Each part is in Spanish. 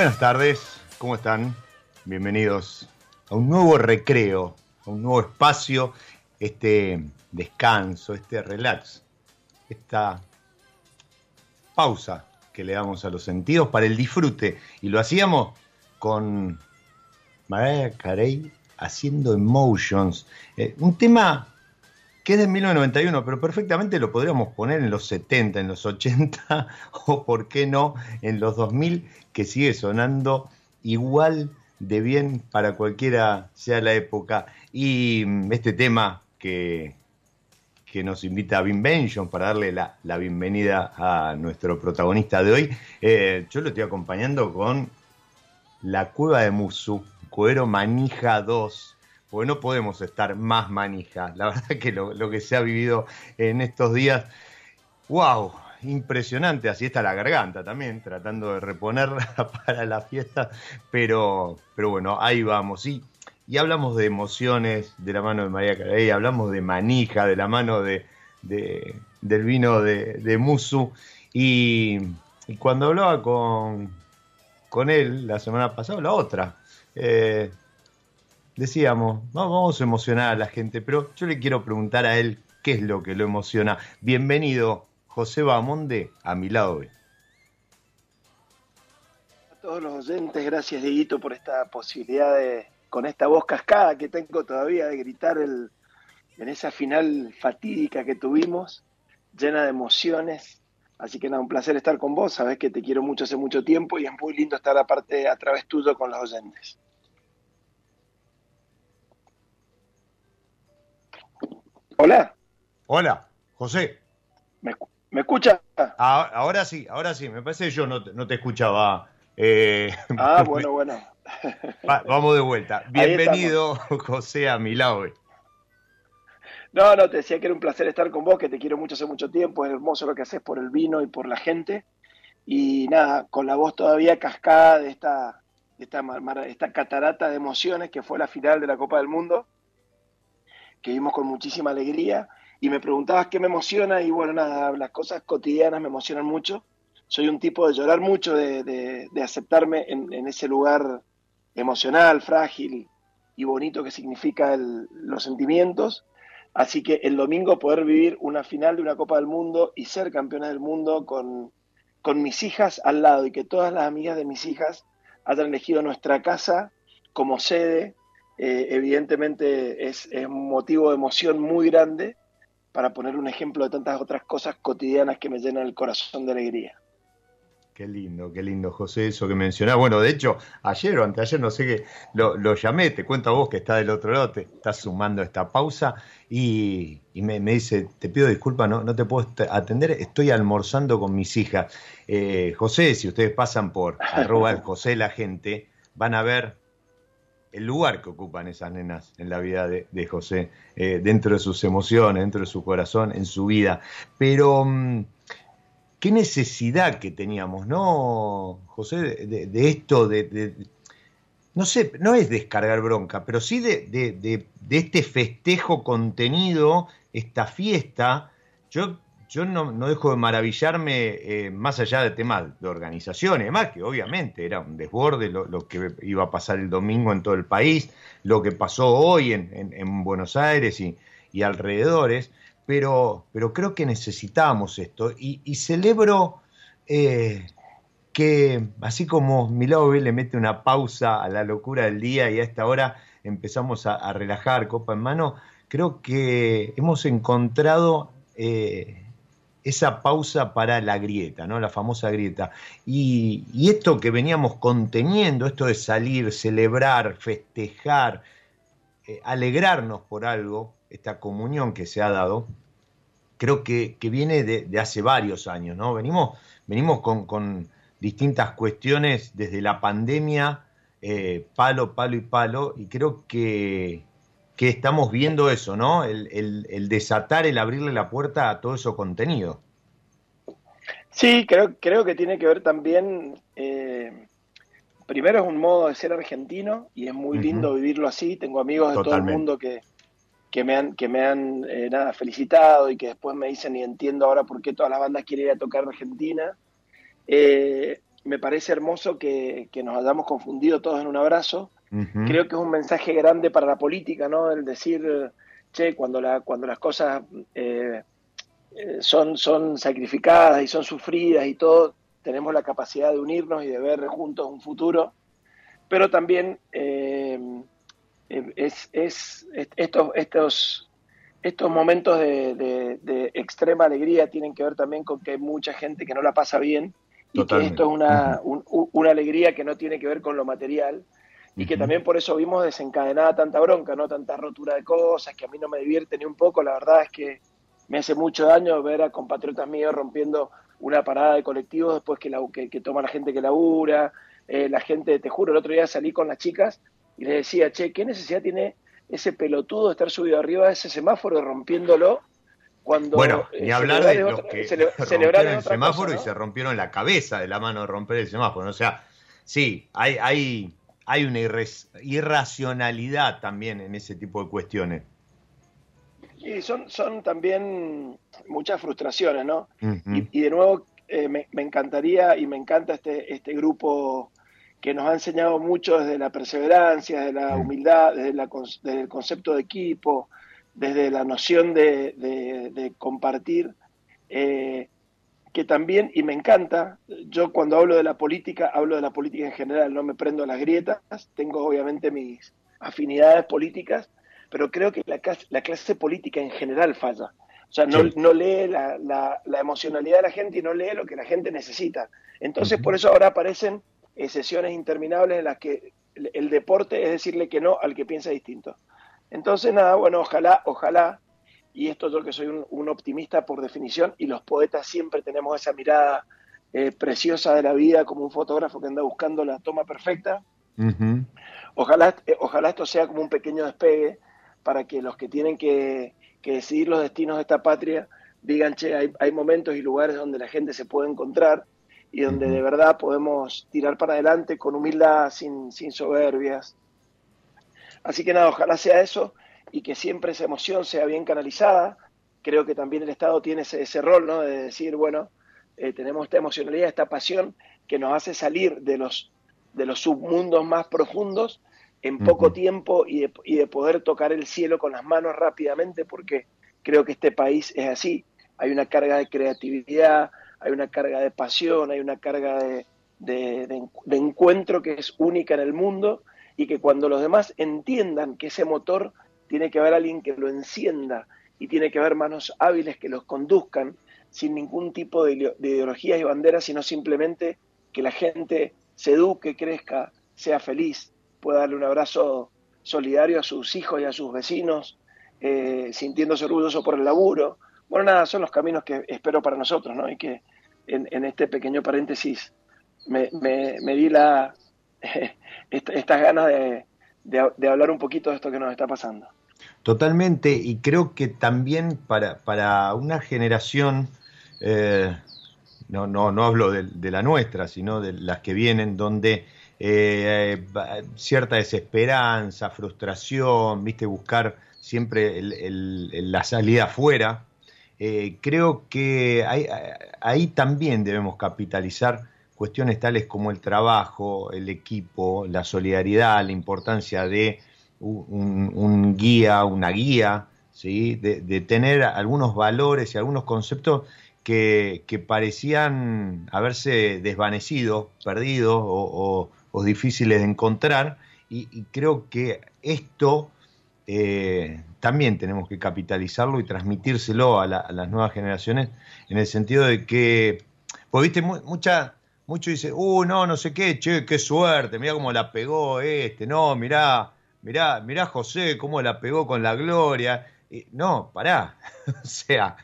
Buenas tardes, ¿cómo están? Bienvenidos a un nuevo recreo, a un nuevo espacio, este descanso, este relax, esta pausa que le damos a los sentidos para el disfrute. Y lo hacíamos con Mariah Carey haciendo Emotions, eh, un tema que es de 1991, pero perfectamente lo podríamos poner en los 70, en los 80 o, por qué no, en los 2000, que sigue sonando igual de bien para cualquiera sea la época. Y mm, este tema que, que nos invita a Benjon para darle la, bienvenida a nuestro protagonista de hoy, eh, yo lo estoy acompañando con La Cueva de Musu, Cuero Manija 2 porque no podemos estar más manija. La verdad que lo, que se ha vivido en estos días, wow, impresionante. Así está la garganta también, tratando de reponerla para la fiesta, pero, pero bueno, ahí vamos. Y, y hablamos de emociones de la mano de María Carey, hablamos de manija de la mano de, del vino de, Musu. Y, cuando hablaba con, con él la semana pasada, la otra, eh, decíamos, vamos a emocionar a la gente, pero yo le quiero preguntar a él qué es lo que lo emociona. Bienvenido, José Bamonde, a mi lado. A todos los oyentes, gracias Dieguito por esta posibilidad de, con esta voz cascada que tengo todavía de gritar el, en esa final fatídica que tuvimos, llena de emociones. Así que nada, un placer estar con vos, sabes que te quiero mucho hace mucho tiempo y es muy lindo estar aparte a través tuyo con los oyentes. Hola. Hola, José. ¿Me, escucha? Ah, ahora sí, ahora sí. Me parece que yo no, te escuchaba. Eh, ah, bueno, bueno. vamos de vuelta. Bienvenido, José, a mi lado. No, no, te decía que era un placer estar con vos, que te quiero mucho hace mucho tiempo. Es hermoso lo que haces por el vino y por la gente. y nada, con la voz todavía cascada de esta, esta, esta catarata de emociones que fue la final de la Copa del Mundo, que vimos con muchísima alegría. Y me preguntabas qué me emociona, y bueno, nada, las cosas cotidianas me emocionan mucho. Soy un tipo de llorar mucho, de, de, aceptarme en, ese lugar emocional, frágil y bonito que significa los sentimientos. Así que el domingo poder vivir una final de una Copa del Mundo y ser campeona del mundo con, con mis hijas al lado y que todas las amigas de mis hijas hayan elegido nuestra casa como sede, eh, evidentemente es, un motivo de emoción muy grande para poner un ejemplo de tantas otras cosas cotidianas que me llenan el corazón de alegría. Qué lindo, qué lindo, José, eso que mencionás. Bueno, de hecho, ayer o anteayer, no sé qué, lo, llamé, te cuento a vos que está del otro lado, te estás sumando esta pausa y, me, dice, te pido disculpas, no, no te puedo atender, estoy almorzando con mis hijas. Eh, José, si ustedes pasan por arroba el José la gente, van a ver el lugar que ocupan esas nenas en la vida de, José, eh, dentro de sus emociones, dentro de su corazón, en su vida. Pero... Mm, qué necesidad que teníamos, ¿no, José? De, esto, de, no sé, no es descargar bronca, pero sí de, este festejo contenido, esta fiesta. Yo, yo no, dejo de maravillarme eh, más allá de temas de organización, además que obviamente era un desborde lo, que iba a pasar el domingo en todo el país, lo que pasó hoy en, Buenos Aires y, y alrededores pero, pero creo que necesitamos esto. Y, celebro eh, que así como Milao le mete una pausa a la locura del día y a esta hora empezamos a, relajar copa en mano, creo que hemos encontrado eh, esa pausa para la grieta, ¿no? la famosa grieta. Y, esto que veníamos conteniendo, esto de salir, celebrar, festejar, eh, alegrarnos por algo, esta comunión que se ha dado, creo que, viene de, hace varios años, ¿no? Venimos, venimos con, distintas cuestiones desde la pandemia, eh, palo, palo y palo, y creo que, que estamos viendo eso, ¿no? El, desatar, el abrirle la puerta a todo eso contenido. Sí, creo, creo que tiene que ver también, eh, primero es un modo de ser argentino y es muy lindo vivirlo así, tengo amigos de todo el mundo que, que me han, que me han eh, nada, felicitado y que después me dicen y entiendo ahora por qué todas las bandas quieren ir a tocar Argentina. Eh, me parece hermoso que, nos hayamos confundido todos en un abrazo. Creo que es un mensaje grande para la política, ¿no? El decir, che, cuando, la, cuando las cosas eh, son, son sacrificadas y son sufridas y todo, tenemos la capacidad de unirnos y de ver juntos un futuro. Pero también eh, es, es, estos, estos, estos momentos de, extrema alegría tienen que ver también con que hay mucha gente que no la pasa bien y que esto es una, una alegría que no tiene que ver con lo material y que también por eso vimos desencadenada tanta bronca, no tanta rotura de cosas, que a mí no me divierte ni un poco, la verdad es que me hace mucho daño ver a compatriotas míos rompiendo una parada de colectivos después que, la, que, toma la gente que labura, eh, la gente, te juro, el otro día salí con las chicas y le decía, che, ¿qué necesidad tiene ese pelotudo de estar subido arriba de ese semáforo rompiéndolo? Cuando, bueno, ni eh, hablar de los que rompieron el semáforo y se rompieron la cabeza de la mano de romper el semáforo. O sea, sí, hay, hay, hay una irracionalidad también en ese tipo de cuestiones. Y son, son también muchas frustraciones, ¿no? y, de nuevo, eh, me, me, encantaría y me encanta este, este grupo que nos ha enseñado mucho desde la perseverancia, desde la humildad, desde, el concepto de equipo, desde la noción de, compartir, eh, que también, y me encanta, yo cuando hablo de la política, hablo de la política en general, no me prendo a las grietas, tengo obviamente mis afinidades políticas, pero creo que la clase, política en general falla. O sea, no, lee la, emocionalidad de la gente y no lee lo que la gente necesita. Entonces, por eso ahora aparecen eh, sesiones interminables en las que el, deporte es decirle que no al que piensa distinto. Entonces, nada, bueno, ojalá, ojalá, y esto yo que soy un, optimista por definición, y los poetas siempre tenemos esa mirada eh, preciosa de la vida como un fotógrafo que anda buscando la toma perfecta. ojalá, eh, ojalá esto sea como un pequeño despegue para que los que tienen que, decidir los destinos de esta patria digan, che, hay momentos y lugares donde la gente se puede encontrar y donde de verdad podemos tirar para adelante con humildad, sin, sin soberbias. Así que nada, ojalá sea eso y que siempre esa emoción sea bien canalizada. Creo que también el Estado tiene ese, ese rol, ¿no? De decir, bueno, eh, tenemos esta emocionalidad, esta pasión que nos hace salir de los, de los submundos más profundos en poco tiempo y de, y de poder tocar el cielo con las manos rápidamente, porque creo que este país es así. Hay una carga de creatividad, hay una carga de pasión, hay una carga de, de, de, encuentro que es única en el mundo y que cuando los demás entiendan que ese motor tiene que haber alguien que lo encienda y tiene que haber manos hábiles que los conduzcan sin ningún tipo de, de ideologías y banderas, sino simplemente que la gente se eduque, crezca, sea feliz, pueda darle un abrazo solidario a sus hijos y a sus vecinos, eh, sintiéndose orgulloso por el laburo. Bueno, nada, son los caminos que espero para nosotros, ¿no? Y que en, este pequeño paréntesis me, me, di la, estas ganas de, de, de, hablar un poquito de esto que nos está pasando. Totalmente, y creo que también para, para una generación, eh, no, no, no hablo de, de, la nuestra, sino de las que vienen, donde eh, cierta desesperanza, frustración, viste, buscar siempre el, el, la salida afuera, eh, creo que hay, ahí también debemos capitalizar cuestiones tales como el trabajo, el equipo, la solidaridad, la importancia de un, guía, una guía, ¿sí? De, tener algunos valores y algunos conceptos que, que parecían haberse desvanecido, perdido o, difíciles de encontrar. Y, creo que esto eh, también tenemos que capitalizarlo y transmitírselo a, la, a, las nuevas generaciones en el sentido de que, pues viste, mucha muchos dicen, uh, no, no sé qué, che, qué suerte, mirá cómo la pegó este, no, mirá, mirá, mirá José, cómo la pegó con la gloria. Y, no, pará, o sea,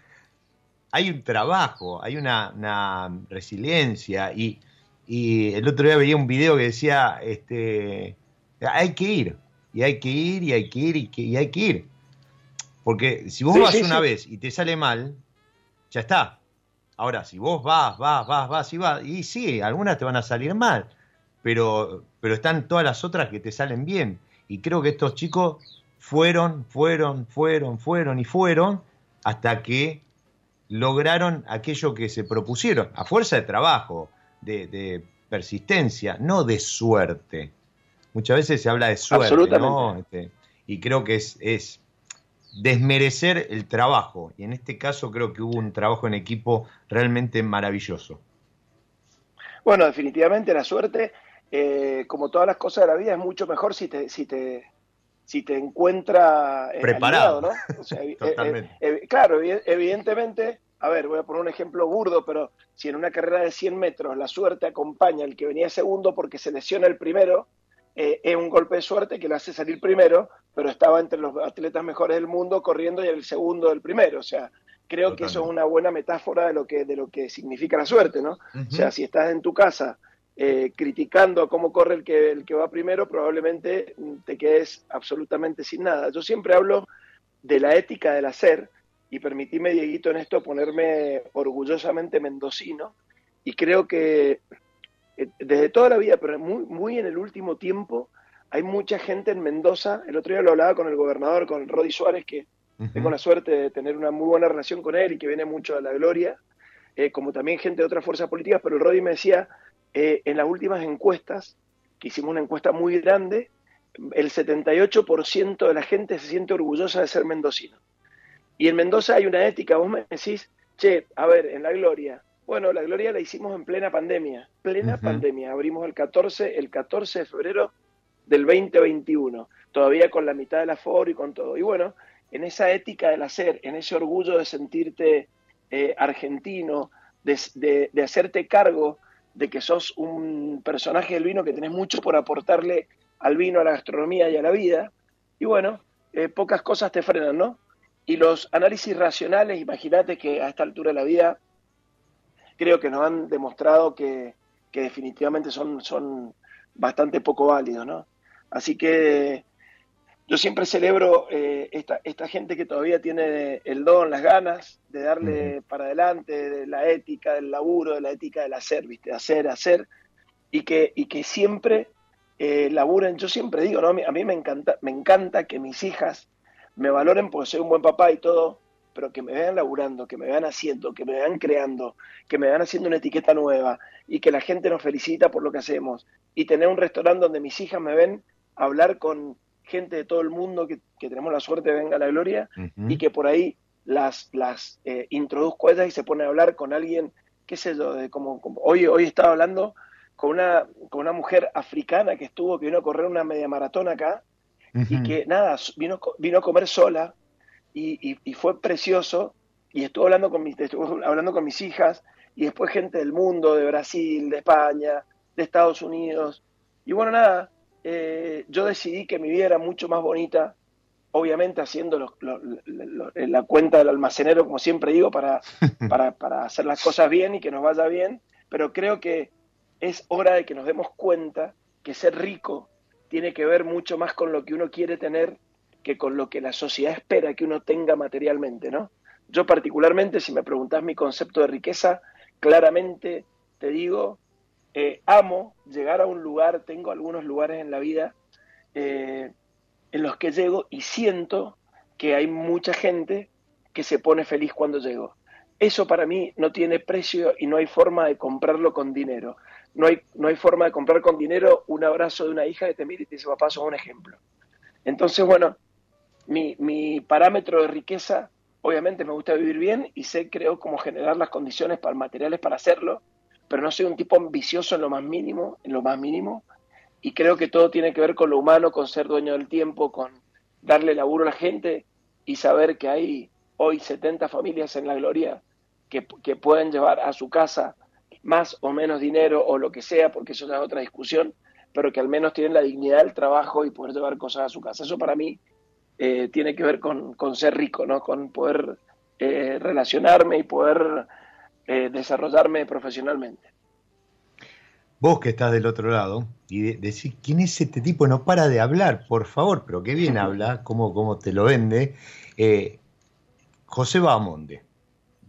hay un trabajo, hay una, una resiliencia y, y, el otro día veía un video que decía, este, hay que ir, y hay que ir, y hay que ir, y, que, y hay que ir. Porque si vos sí, vas sí, una sí. vez y te sale mal, ya está, Ahora, si vos vas, vas, vas, vas y vas, y sí, algunas te van a salir mal, pero, pero están todas las otras que te salen bien. Y creo que estos chicos fueron, fueron, fueron, fueron y fueron hasta que lograron aquello que se propusieron, a fuerza de trabajo, de, de persistencia, no de suerte. Muchas veces se habla de suerte, ¿no? Este, y creo que es, es desmerecer el trabajo. Y en este caso creo que hubo un trabajo en equipo realmente maravilloso. Bueno, definitivamente la suerte, eh, como todas las cosas de la vida, es mucho mejor si te, si te, si te encuentra eh, preparado, aliado, ¿no? O sea, eh, eh, claro, evidentemente, a ver, voy a poner un ejemplo burdo, pero si en una carrera de 100 metros la suerte acompaña al que venía segundo porque se lesiona el primero, eh, es un golpe de suerte que lo hace salir primero, pero estaba entre los atletas mejores del mundo corriendo y el segundo del primero. O sea, creo Totalmente. que eso es una buena metáfora de lo que, de lo que significa la suerte, ¿no? Uh -huh. O sea, si estás en tu casa eh, criticando cómo corre el que, el que va primero, probablemente te quedes absolutamente sin nada. Yo siempre hablo de la ética del hacer, y permitíme, Dieguito, en esto ponerme orgullosamente mendocino, y creo que eh, desde toda la vida, pero muy, muy en el último tiempo, hay mucha gente en Mendoza. El otro día lo hablaba con el gobernador, con Rodi Suárez, que uh -huh. tengo la suerte de tener una muy buena relación con él y que viene mucho a la gloria, eh, como también gente de otras fuerzas políticas, pero el Rodi me decía, eh, en las últimas encuestas, que hicimos una encuesta muy grande, el 78% de la gente se siente orgullosa de ser mendocino. Y en Mendoza hay una ética, vos me decís, che, a ver, en la gloria, bueno, la gloria la hicimos en plena pandemia, plena uh -huh. pandemia. Abrimos el 14, el 14 de febrero del 2021, todavía con la mitad del aforo y con todo. Y bueno, en esa ética del hacer, en ese orgullo de sentirte eh, argentino, de, hacerte cargo de que sos un personaje del vino que tenés mucho por aportarle al vino, a la gastronomía y a la vida. Y bueno, eh, pocas cosas te frenan, ¿no? Y los análisis racionales, imagínate que a esta altura de la vida creo que nos han demostrado que, que definitivamente son, son bastante poco válidos, ¿no? Así que yo siempre celebro eh, esta, esta gente que todavía tiene el don, las ganas de darle para adelante, de la ética del laburo, de la ética del hacer, ¿viste? Hacer, hacer, y que, y que siempre eh, laburen. Yo siempre digo, ¿no? A mí, me, encanta, me encanta que mis hijas me valoren porque soy un buen papá y todo, pero que me vean laburando, que me vean haciendo, que me vean creando, que me vean haciendo una etiqueta nueva y que la gente nos felicita por lo que hacemos. Y tener un restaurante donde mis hijas me ven hablar con gente de todo el mundo que, tenemos la suerte de venga la gloria y que por ahí las, las eh, introduzco a ellas y se pone a hablar con alguien, qué sé yo, de como, hoy, hoy estaba hablando con una, con una mujer africana que estuvo, que vino a correr una media maratón acá y que nada, vino, vino a comer sola y, y, fue precioso y estuvo hablando con, mis, estuvo hablando con mis hijas y después gente del mundo, de Brasil, de España, de Estados Unidos. Y bueno, nada, eh, yo decidí que mi vida era mucho más bonita, obviamente haciendo la cuenta del almacenero, como siempre digo, para, para, hacer las cosas bien y que nos vaya bien, pero creo que es hora de que nos demos cuenta que ser rico tiene que ver mucho más con lo que uno quiere tener que con lo que la sociedad espera que uno tenga materialmente, ¿no? Yo particularmente, si me preguntas mi concepto de riqueza, claramente te digo eh, amo llegar a un lugar, tengo algunos lugares en la vida eh, en los que llego y siento que hay mucha gente que se pone feliz cuando llego. Eso para mí no tiene precio y no hay forma de comprarlo con dinero. No hay, no hay forma de comprar con dinero un abrazo de una hija que te mira y te dice, papá, sos un ejemplo. Entonces, bueno, mi, mi parámetro de riqueza, obviamente me gusta vivir bien y sé, creo, cómo generar las condiciones para, materiales para hacerlo pero no soy un tipo ambicioso en lo más mínimo, en lo más mínimo, y creo que todo tiene que ver con lo humano, con ser dueño del tiempo, con darle laburo a la gente y saber que hay hoy 70 familias en la gloria que, que pueden llevar a su casa más o menos dinero o lo que sea, porque eso es otra discusión, pero que al menos tienen la dignidad del trabajo y poder llevar cosas a su casa. Eso para mí eh, tiene que ver con, con, ser rico, ¿no? con poder eh, relacionarme y poder eh, desarrollarme profesionalmente. Vos que estás del otro lado y decís, ¿quién es este tipo? No para de hablar, por favor, pero qué bien habla, cómo, cómo te lo vende. Eh, José Bamonde,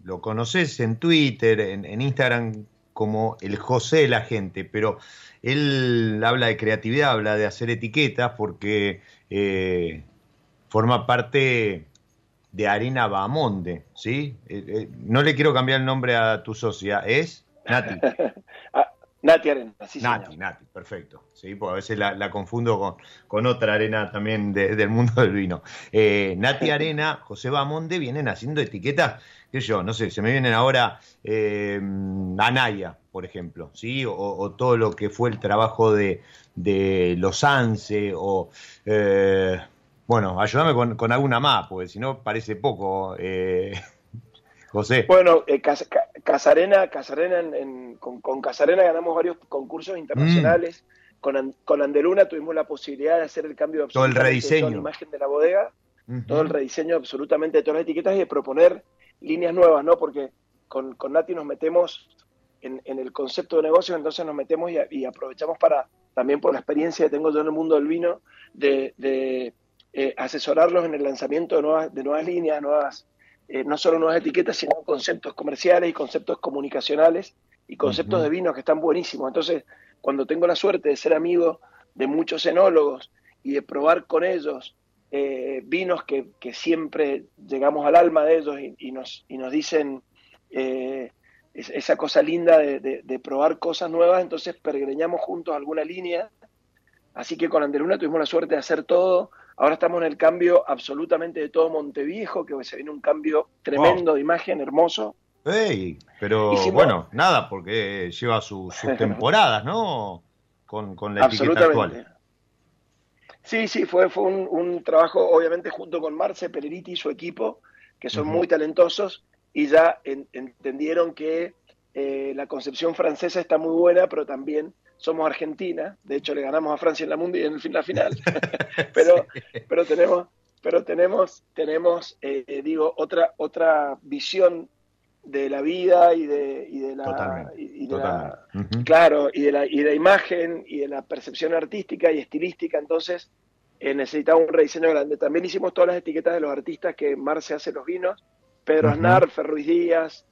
lo conoces en Twitter, en, Instagram como el José de la gente, pero él habla de creatividad, habla de hacer etiquetas porque eh, forma parte de Arena Bamonde, ¿sí? Eh, eh, no le quiero cambiar el nombre a tu socia, es Nati. Ah, Nati Arena, sí, Nati, Nati, perfecto. Sí, porque a veces la, confundo con, con, otra arena también del mundo del vino. Eh, Nati Arena, José Bamonde vienen haciendo etiquetas, qué yo, no sé, se me vienen ahora eh, Anaya, por ejemplo, ¿sí? O, todo lo que fue el trabajo de, de los ANSE o... Bueno, ayúdame con, alguna más, porque si no parece poco, eh, José. Bueno, eh, Casarena, Casarena con, Casarena ganamos varios concursos internacionales. Mm. Con, con, Andeluna tuvimos la posibilidad de hacer el cambio de todo el rediseño. la imagen de la bodega, todo el rediseño absolutamente de todas las etiquetas y de proponer líneas nuevas, ¿no? Porque con, con Nati nos metemos en, el concepto de negocio, entonces nos metemos y, aprovechamos para, también por la experiencia que tengo yo en el mundo del vino, de eh, asesorarlos en el lanzamiento de nuevas, de nuevas líneas, nuevas, eh, no solo nuevas etiquetas, sino conceptos comerciales y conceptos comunicacionales y conceptos de vinos que están buenísimos. Entonces, cuando tengo la suerte de ser amigo de muchos enólogos y de probar con ellos eh, vinos que, siempre llegamos al alma de ellos y, nos, y nos dicen esa cosa linda de, de, probar cosas nuevas, entonces pergreñamos juntos alguna línea. Así que con Anderuna tuvimos la suerte de hacer todo Ahora estamos en el cambio absolutamente de todo Monteviejo, que se viene un cambio tremendo de imagen, hermoso. Hey, pero bueno, nada, porque lleva sus temporadas, ¿no? Con, la etiqueta actual. Sí, sí, fue, fue un, trabajo, obviamente, junto con Marce Peleriti y su equipo, que son muy talentosos y ya entendieron que eh, la concepción francesa está muy buena, pero también somos Argentina, de hecho le ganamos a Francia en la mundial en la final, pero, pero tenemos, pero tenemos, tenemos eh, digo, otra, otra visión de la vida y de, y de la, y de la claro y de la y de la imagen y de la percepción artística y estilística. Entonces eh, necesitaba un rediseño grande. También hicimos todas las etiquetas de los artistas que Marce hace los vinos, Pedro Aznar, Ferruiz Díaz,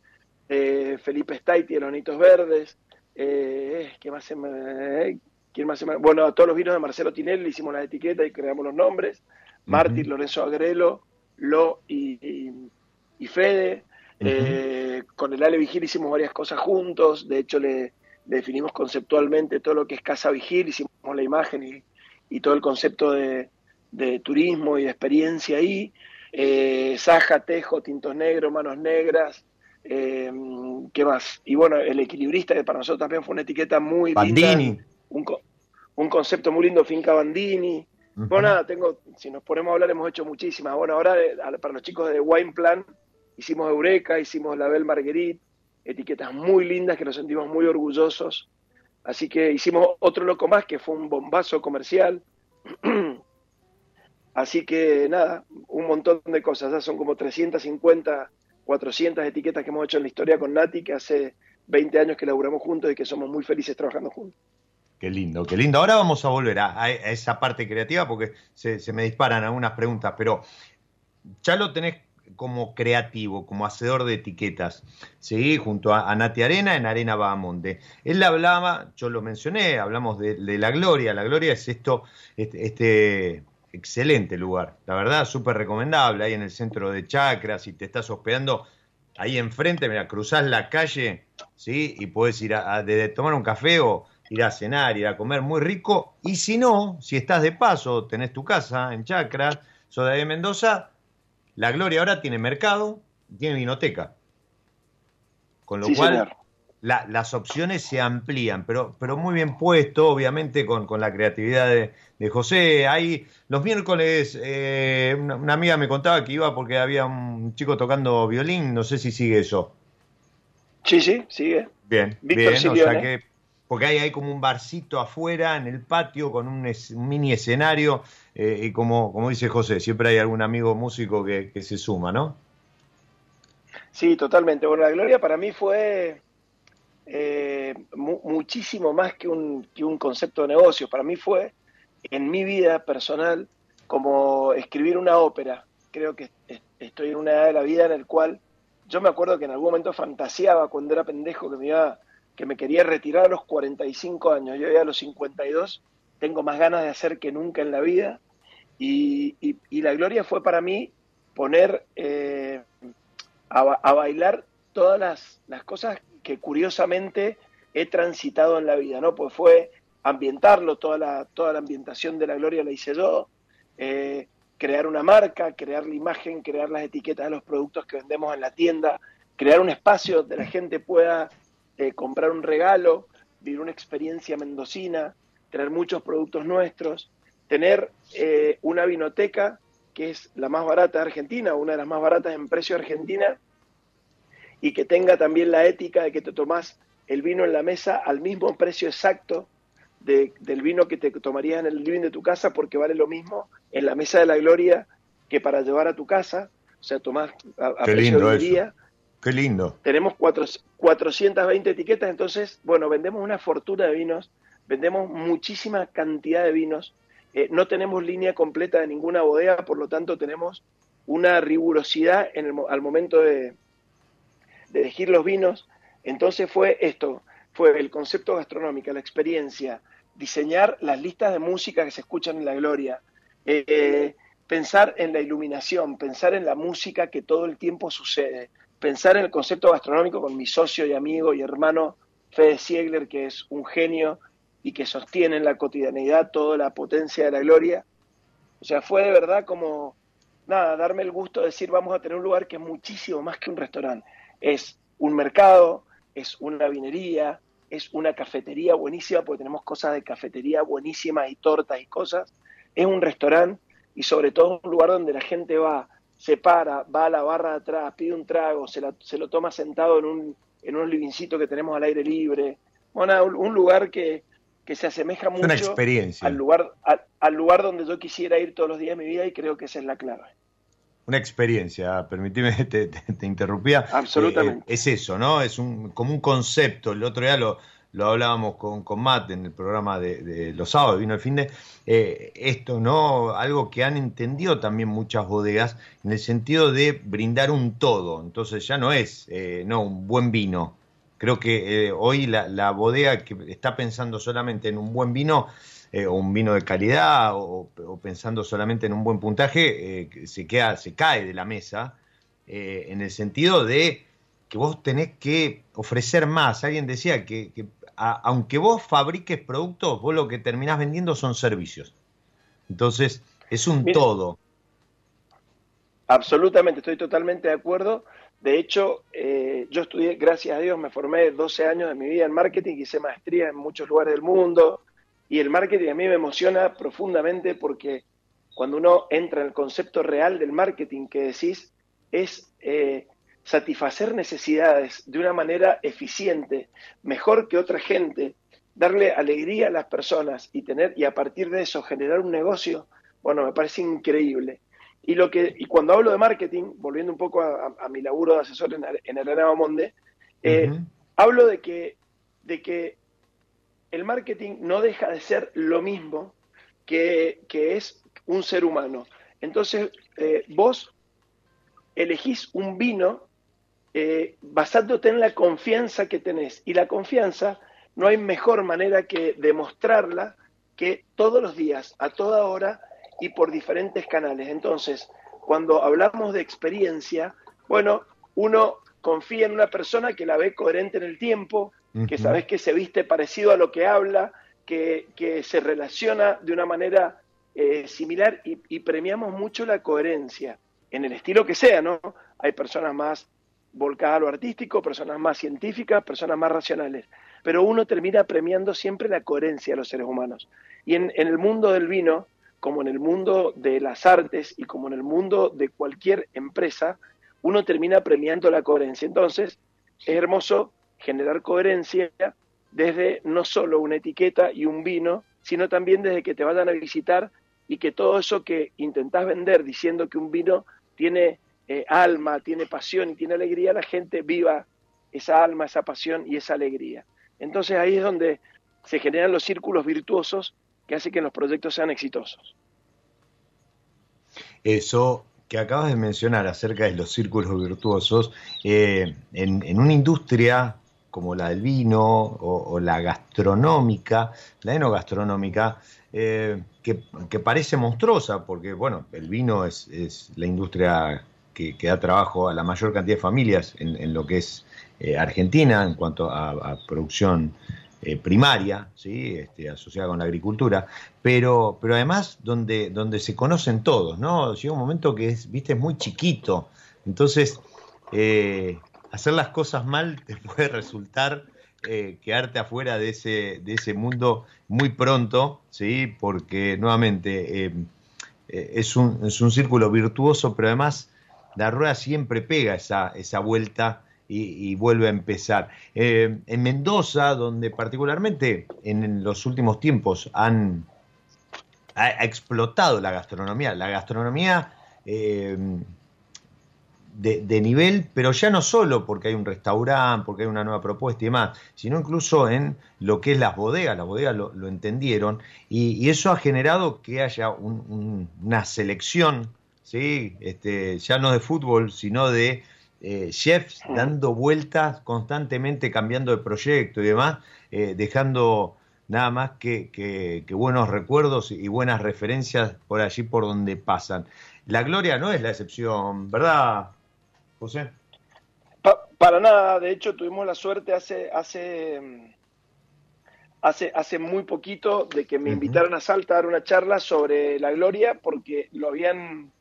eh, Felipe Staiti, Elonitos Verdes, eh, ¿qué más se me, ¿quién más se me, Bueno, a todos los vinos de Marcelo Tinelli le hicimos la etiqueta y creamos los nombres, Martín, Lorenzo Agrelo, Lo y, y, Fede. Eh, con el Ale Vigil hicimos varias cosas juntos, de hecho le, definimos conceptualmente todo lo que es Casa Vigil, hicimos la imagen y, y todo el concepto de, de, turismo y de experiencia ahí. Eh, Saja, Tejo, Tintos Negros, Manos Negras, eh, ¿qué más? Y bueno, el equilibrista, que para nosotros también fue una etiqueta muy Bandini. un, un, concepto muy lindo, Finca Bandini. Bueno, nada, tengo, si nos ponemos a hablar, hemos hecho muchísimas. Bueno, ahora para los chicos de Wine Plan, hicimos Eureka, hicimos la Belle Marguerite, etiquetas muy lindas que nos sentimos muy orgullosos. Así que hicimos otro loco más que fue un bombazo comercial. Así que nada, un montón de cosas. Ya son como 350, 400 etiquetas que hemos hecho en la historia con Nati, que hace 20 años que laburamos juntos y que somos muy felices trabajando juntos. Qué lindo, qué lindo. Ahora vamos a volver a, esa parte creativa porque se, me disparan algunas preguntas, pero ya lo tenés como creativo, como hacedor de etiquetas, ¿sí? junto a, Nati Arena en Arena Bahamonde. Él hablaba, yo lo mencioné, hablamos de, la gloria. La gloria es esto, este, este excelente lugar, la verdad, súper recomendable, ahí en el centro de Chacras, si te estás hospedando ahí enfrente, mira, cruzás la calle, ¿sí? Y puedes ir a, tomar un café o ir a cenar, ir a comer muy rico. Y si no, si estás de paso, tenés tu casa en Chacras, sos de Mendoza, la Gloria ahora tiene mercado, tiene vinoteca. Con lo cual las opciones se amplían, pero, pero muy bien puesto, obviamente, con, la creatividad de, José. Ahí los miércoles eh, una, amiga me contaba que iba porque había un chico tocando violín, no sé si sigue eso. Sí, sí, sigue. Bien, bien, o sea que porque hay, hay como un barcito afuera en el patio con un, mini escenario eh, y como, como dice José, siempre hay algún amigo músico que, se suma, ¿no? Sí, totalmente. Bueno, la Gloria para mí fue eh, muchísimo más que un, que un concepto de negocio. Para mí fue, en mi vida personal, como escribir una ópera. Creo que estoy en una edad de la vida en el cual yo me acuerdo que en algún momento fantaseaba cuando era pendejo que me iba que me quería retirar a los 45 años. Yo ya a los 52 tengo más ganas de hacer que nunca en la vida. Y, la gloria fue para mí poner eh, a, bailar todas las, cosas que curiosamente he transitado en la vida, ¿no? Pues fue ambientarlo, toda la, toda la ambientación de la gloria la hice yo, eh, crear una marca, crear la imagen, crear las etiquetas de los productos que vendemos en la tienda, crear un espacio donde la gente pueda eh, comprar un regalo, vivir una experiencia mendocina, tener muchos productos nuestros, tener eh, una vinoteca que es la más barata de Argentina, una de las más baratas en precio Argentina, y que tenga también la ética de que te tomás el vino en la mesa al mismo precio exacto del vino que te tomarías en el living de tu casa, porque vale lo mismo en la mesa de la gloria que para llevar a tu casa. O sea, tomás a, precio de día. Qué lindo. Tenemos cuatro, 420 etiquetas, entonces, bueno, vendemos una fortuna de vinos, vendemos muchísima cantidad de vinos, eh, no tenemos línea completa de ninguna bodega, por lo tanto tenemos una rigurosidad en el, al momento de, de elegir los vinos. Entonces fue esto, fue el concepto gastronómico, la experiencia, diseñar las listas de música que se escuchan en la gloria, eh, pensar en la iluminación, pensar en la música que todo el tiempo sucede, pensar en el concepto gastronómico con mi socio y amigo y hermano Fede Siegler, que es un genio y que sostiene en la cotidianidad toda la potencia de la gloria. O sea, fue de verdad como, nada, darme el gusto de decir, vamos a tener un lugar que es muchísimo más que un restaurante. Es un mercado, es una vinería, es una cafetería buenísima, porque tenemos cosas de cafetería buenísimas y tortas y cosas. Es un restaurante y sobre todo un lugar donde la gente va se para, va a la barra de atrás, pide un trago, se, se lo toma sentado en un, en un livincito que tenemos al aire libre. Bueno, un lugar que, que se asemeja mucho experiencia. Al, lugar, al, lugar donde yo quisiera ir todos los días de mi vida y creo que esa es la clave. Una experiencia, permitime, te, te, interrumpía. Absolutamente. Eh, es eso, ¿no? Es un, como un concepto. El otro día lo, lo hablábamos con, con Matt en el programa de, los sábados, vino el fin de eh, esto, ¿no? Algo que han entendido también muchas bodegas en el sentido de brindar un todo. Entonces ya no es, eh, no, un buen vino. Creo que eh, hoy la, bodega que está pensando solamente en un buen vino, o un vino de calidad, o, pensando solamente en un buen puntaje, se, queda, se cae de la mesa, en el sentido de que vos tenés que ofrecer más. Alguien decía que, que aunque vos fabriques productos, vos lo que terminás vendiendo son servicios. Entonces, es un todo. Absolutamente, estoy totalmente de acuerdo. De hecho, eh, yo estudié, gracias a Dios, me formé 12 años de mi vida en marketing, hice maestría en muchos lugares del mundo y el marketing a mí me emociona profundamente porque cuando uno entra en el concepto real del marketing que decís, es eh, satisfacer necesidades de una manera eficiente, mejor que otra gente, darle alegría a las personas y tener y a partir de eso generar un negocio, bueno, me parece increíble. Y lo que y cuando hablo de marketing, volviendo un poco a, mi laburo de asesor en, en Arena Monde, eh, hablo de que de que el marketing no deja de ser lo mismo que, es un ser humano. Entonces, eh, vos elegís un vino eh, basándote en la confianza que tenés. Y la confianza no hay mejor manera que demostrarla que todos los días, a toda hora y por diferentes canales. Entonces, cuando hablamos de experiencia, bueno, uno confía en una persona que la ve coherente en el tiempo, que sabes que se viste parecido a lo que habla, que, se relaciona de una manera eh, similar y, y, premiamos mucho la coherencia, en el estilo que sea, ¿no? Hay personas más volcada a lo artístico, personas más científicas, personas más racionales. Pero uno termina premiando siempre la coherencia de los seres humanos. Y en, el mundo del vino, como en el mundo de las artes y como en el mundo de cualquier empresa, uno termina premiando la coherencia. Entonces, es hermoso generar coherencia desde no solo una etiqueta y un vino, sino también desde que te vayan a visitar y que todo eso que intentás vender diciendo que un vino tiene eh, alma, tiene pasión y tiene alegría, la gente viva esa alma, esa pasión y esa alegría. Entonces ahí es donde se generan los círculos virtuosos que hacen que los proyectos sean exitosos. Eso que acabas de mencionar acerca de los círculos virtuosos, eh, en, una industria como la del vino o, la gastronómica, la enogastronómica, eh, que, parece monstruosa, porque bueno, el vino es, la industria que, da trabajo a la mayor cantidad de familias en, lo que es eh, Argentina en cuanto a, producción eh, primaria, ¿sí? Este, asociada con la agricultura, pero, pero además donde, donde se conocen todos, ¿no? Llega un momento que es, viste, es muy chiquito, entonces hacer las cosas mal te puede resultar quedarte afuera de ese, de ese mundo muy pronto, ¿sí? Porque nuevamente es, un, es un círculo virtuoso, pero además la rueda siempre pega esa, esa vuelta y, vuelve a empezar. Eh, en Mendoza, donde particularmente en los últimos tiempos han ha, explotado la gastronomía, la gastronomía eh, de, nivel, pero ya no solo porque hay un restaurante, porque hay una nueva propuesta y demás, sino incluso en lo que es las bodegas, las bodegas lo, entendieron y, eso ha generado que haya una selección ¿sí? este, ya no de fútbol, sino de eh, chefs dando vueltas constantemente, cambiando de proyecto y demás, eh, dejando nada más que, buenos recuerdos y buenas referencias por allí por donde pasan. La gloria no es la excepción, ¿verdad, José? para nada, de hecho tuvimos la suerte hace, hace, hace, hace muy poquito de que me invitaron a Salta a dar una charla sobre la gloria porque lo habían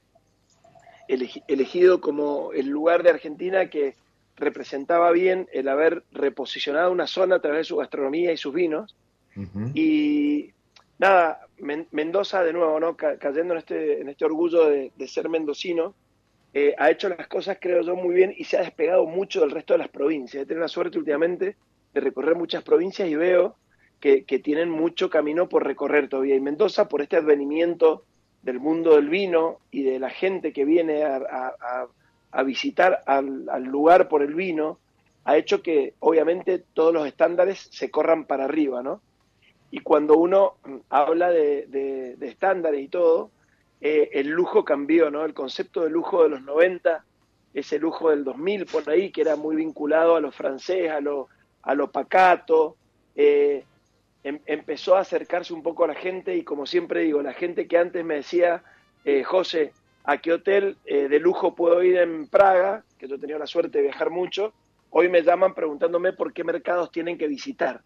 elegido como el lugar de Argentina que representaba bien el haber reposicionado una zona a través de su gastronomía y sus vinos. Y nada, Mendoza de nuevo, ¿no? cayendo en este, en este orgullo de, ser mendocino, eh, ha hecho las cosas, creo yo, muy bien y se ha despegado mucho del resto de las provincias. He tenido la suerte últimamente de recorrer muchas provincias y veo que, que tienen mucho camino por recorrer todavía. Y Mendoza, por este advenimiento del mundo del vino y de la gente que viene a, visitar al, lugar por el vino, ha hecho que obviamente todos los estándares se corran para arriba, ¿no? Y cuando uno habla de, estándares y todo, eh, el lujo cambió, ¿no? El concepto de lujo de los 90, ese lujo del 2000 por ahí, que era muy vinculado a lo francés, a lo, a lo pacato, eh, em, empezó a acercarse un poco a la gente y como siempre digo, la gente que antes me decía, eh, José, ¿a qué hotel de lujo puedo ir en Praga? Que yo tenía la suerte de viajar mucho, hoy me llaman preguntándome por qué mercados tienen que visitar.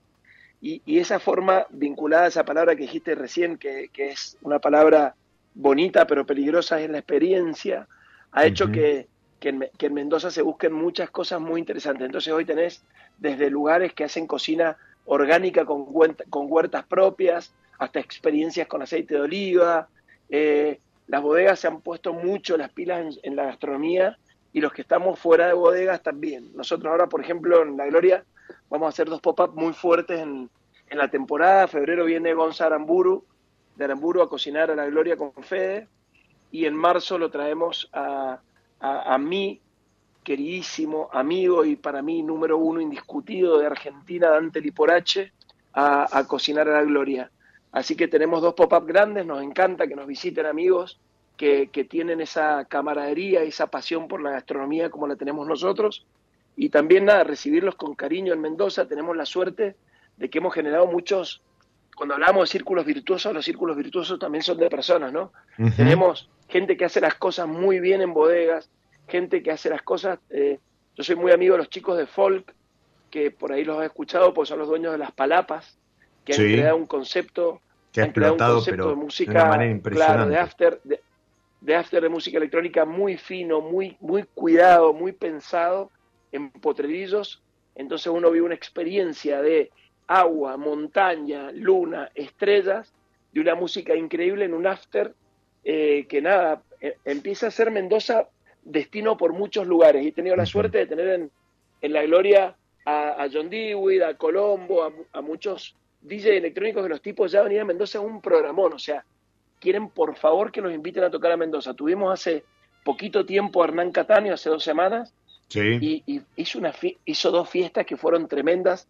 Y, esa forma vinculada a esa palabra que dijiste recién, que, es una palabra bonita pero peligrosa, es la experiencia, ha hecho que, en, Mendoza se busquen muchas cosas muy interesantes. Entonces hoy tenés desde lugares que hacen cocina orgánica con, con huertas propias, hasta experiencias con aceite de oliva. Eh, las bodegas se han puesto mucho las pilas en la gastronomía y los que estamos fuera de bodegas también. Nosotros ahora, por ejemplo, en La Gloria Vamos a hacer dos pop-up muy fuertes en, la temporada. febrero viene Gonza Aramburu, de Aramburu a cocinar a la gloria con Fede. Y en marzo lo traemos a, a, mi queridísimo amigo y para mí número uno indiscutido de Argentina, Dante Liporache, a, a cocinar a la gloria. Así que tenemos dos pop-up grandes, nos encanta que nos visiten amigos que, que, tienen esa camaradería, esa pasión por la gastronomía como la tenemos nosotros y también nada, recibirlos con cariño en Mendoza. Tenemos la suerte de que hemos generado muchos, cuando hablamos de círculos virtuosos, los círculos virtuosos también son de personas, ¿no? Tenemos gente que hace las cosas muy bien en bodegas, gente que hace las cosas, eh, yo soy muy amigo de los chicos de folk, que por ahí los he escuchado, pues son los dueños de las palapas, que han creado un concepto, que han creado un concepto de música, claro, de after, de, de after de música electrónica muy fino, muy, muy cuidado, muy pensado, en Potrerillos, entonces uno vive una experiencia de agua, montaña, luna, estrellas, de una música increíble en un after eh, que nada, eh, empieza a ser Mendoza destino por muchos lugares. Y he tenido la suerte de tener en, en la gloria a, John Dewey, a Colombo, a, muchos DJ electrónicos que los tipos ya venían a Mendoza un programón. O sea, quieren por favor que nos inviten a tocar a Mendoza. Tuvimos hace poquito tiempo a Hernán Cataño, hace dos semanas, y, hizo, una hizo dos fiestas que fueron tremendas,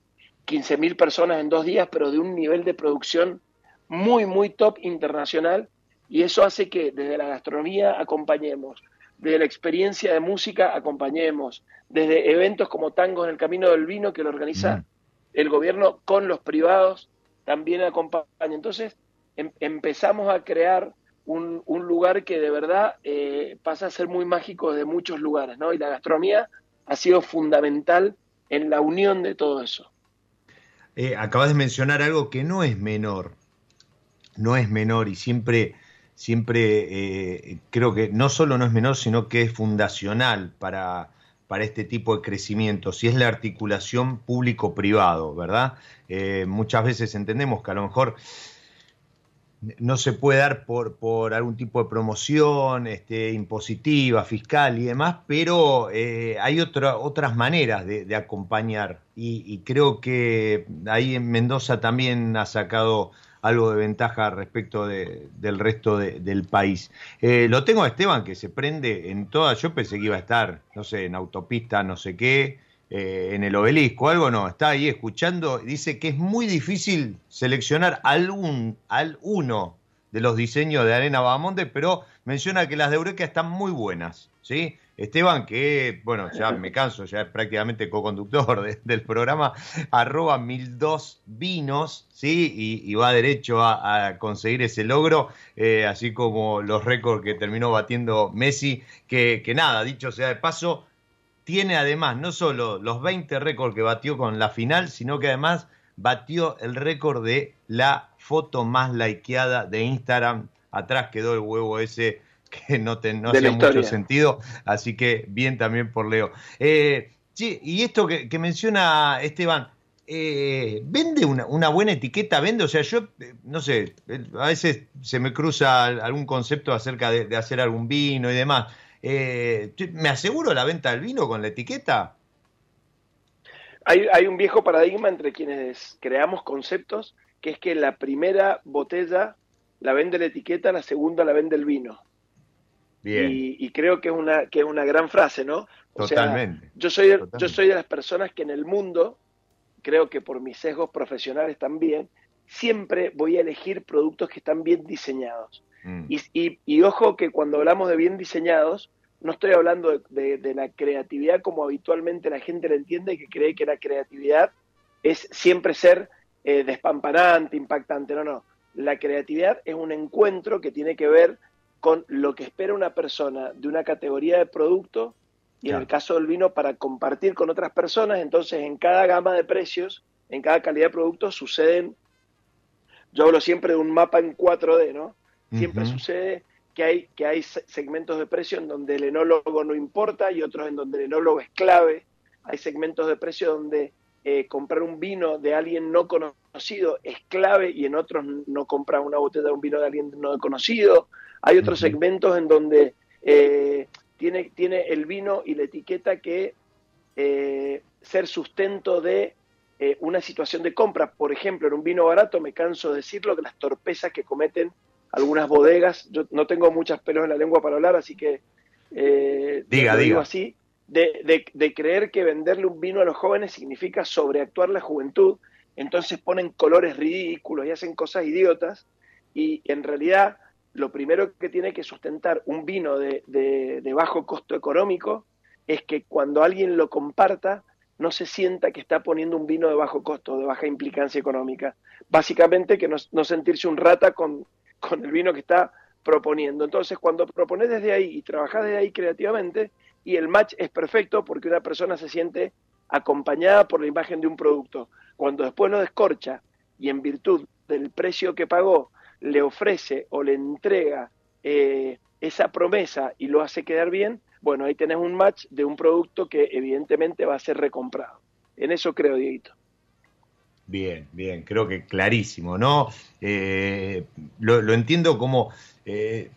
15.000 personas en dos días, pero de un nivel de producción muy, muy top internacional. Y eso hace que desde la gastronomía acompañemos, desde la experiencia de música acompañemos, desde eventos como Tango en el Camino del Vino, que lo organiza mm. el gobierno con los privados, también acompaña. Entonces em, empezamos a crear un, lugar que de verdad eh, pasa a ser muy mágico de muchos lugares, ¿no? Y la gastronomía ha sido fundamental en la unión de todo eso. Eh, acabas de mencionar algo que no es menor, no es menor y siempre, siempre eh, creo que no solo no es menor, sino que es fundacional para, para este tipo de crecimiento, si es la articulación público-privado, ¿verdad? muchas veces entendemos que a lo mejor no se puede dar por, por algún tipo de promoción este, impositiva, fiscal y demás, pero eh, hay otras maneras de, acompañar. Y, creo que ahí en Mendoza también ha sacado algo de ventaja respecto del resto del país. Eh, lo tengo a Esteban que se prende en todas, yo pensé que iba a estar, no sé, en autopista, no sé qué, eh, en el obelisco, algo no, está ahí escuchando, dice que es muy difícil seleccionar algún, al uno de los diseños de Arena Bamonte, pero menciona que las de Eureka están muy buenas, ¿sí? Esteban, que, bueno, ya me canso, ya es prácticamente co-conductor del programa, arroba mil dos vinos, ¿sí? Y, va derecho a, conseguir ese logro, eh, así como los récords que terminó batiendo Messi, que nada, dicho sea de paso, tiene además no solo los 20 récords que batió con la final, sino que además batió el récord de la foto más likeada de Instagram. Atrás quedó el huevo ese que no, te, no hacía mucho sentido, así que bien también por Leo. Eh, sí, y esto que, menciona Esteban, eh, ¿vende una, buena etiqueta? ¿Vende? O sea, yo, eh, no sé, a veces se me cruza algún concepto acerca de hacer algún vino y demás. Eh, ¿Me aseguro la venta del vino con la etiqueta? Hay, un viejo paradigma entre quienes creamos conceptos, que es que la primera botella la vende la etiqueta, la segunda la vende el vino. Y, creo que es una, que es una gran frase, ¿no? O Totalmente. Sea, yo, soy yo soy de las personas que en el mundo, creo que por mis sesgos profesionales también, siempre voy a elegir productos que están bien diseñados. Mm. Y, y, ojo que cuando hablamos de bien diseñados, no estoy hablando de, la creatividad como habitualmente la gente la entiende, que cree que la creatividad es siempre ser eh, despampanante, impactante. No, no. La creatividad es un encuentro que tiene que ver con lo que espera una persona de una categoría de producto y en el caso del vino para compartir con otras personas, entonces en cada gama de precios, en cada calidad de producto suceden, yo hablo siempre de un mapa en 4D, ¿no? Siempre sucede que hay, que hay segmentos de precio en donde el enólogo no importa y otros en donde el enólogo es clave. Hay segmentos de precio donde eh, comprar un vino de alguien no conocido es clave y en otros no comprar una botella de un vino de alguien no conocido. Hay otros segmentos en donde eh, tiene, tiene el vino y la etiqueta que eh, ser sustento de eh, una situación de compra. Por ejemplo, en un vino barato, me canso de decirlo, que las torpezas que cometen algunas bodegas, yo no tengo muchas pelos en la lengua para hablar, así que diga, digo así, de, de creer que venderle un vino a los jóvenes significa sobreactuar la juventud, entonces ponen colores ridículos y hacen cosas idiotas, y en realidad lo primero que tiene que sustentar un vino de, de, bajo costo económico es que cuando alguien lo comparta no se sienta que está poniendo un vino de bajo costo, de baja implicancia económica. Básicamente que no, no sentirse un rata con, con, el vino que está proponiendo. Entonces, cuando propones desde ahí y trabajas desde ahí creativamente, y el match es perfecto porque una persona se siente acompañada por la imagen de un producto. Cuando después lo descorcha y en virtud del precio que pagó le ofrece o le entrega eh, esa promesa y lo hace quedar bien, bueno, ahí tenés un match de un producto que evidentemente va a ser recomprado. En eso creo, Dieguito. Bien, bien, creo que clarísimo, ¿no? Eh, lo, entiendo como eh,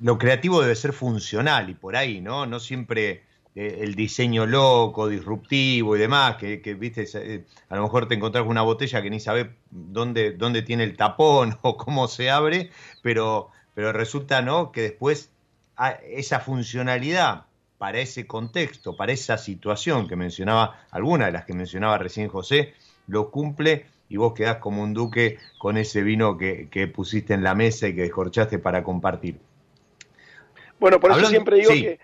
lo creativo debe ser funcional y por ahí, ¿no? No siempre eh, el diseño loco, disruptivo y demás, que, viste, eh, a lo mejor te encontrás con una botella que ni sabes dónde, dónde tiene el tapón o cómo se abre, pero, pero resulta ¿no? que después ah, esa funcionalidad para ese contexto, para esa situación que mencionaba, alguna de las que mencionaba recién José, lo cumple y vos quedás como un duque con ese vino que, pusiste en la mesa y que descorchaste para compartir. Bueno, por eso siempre digo que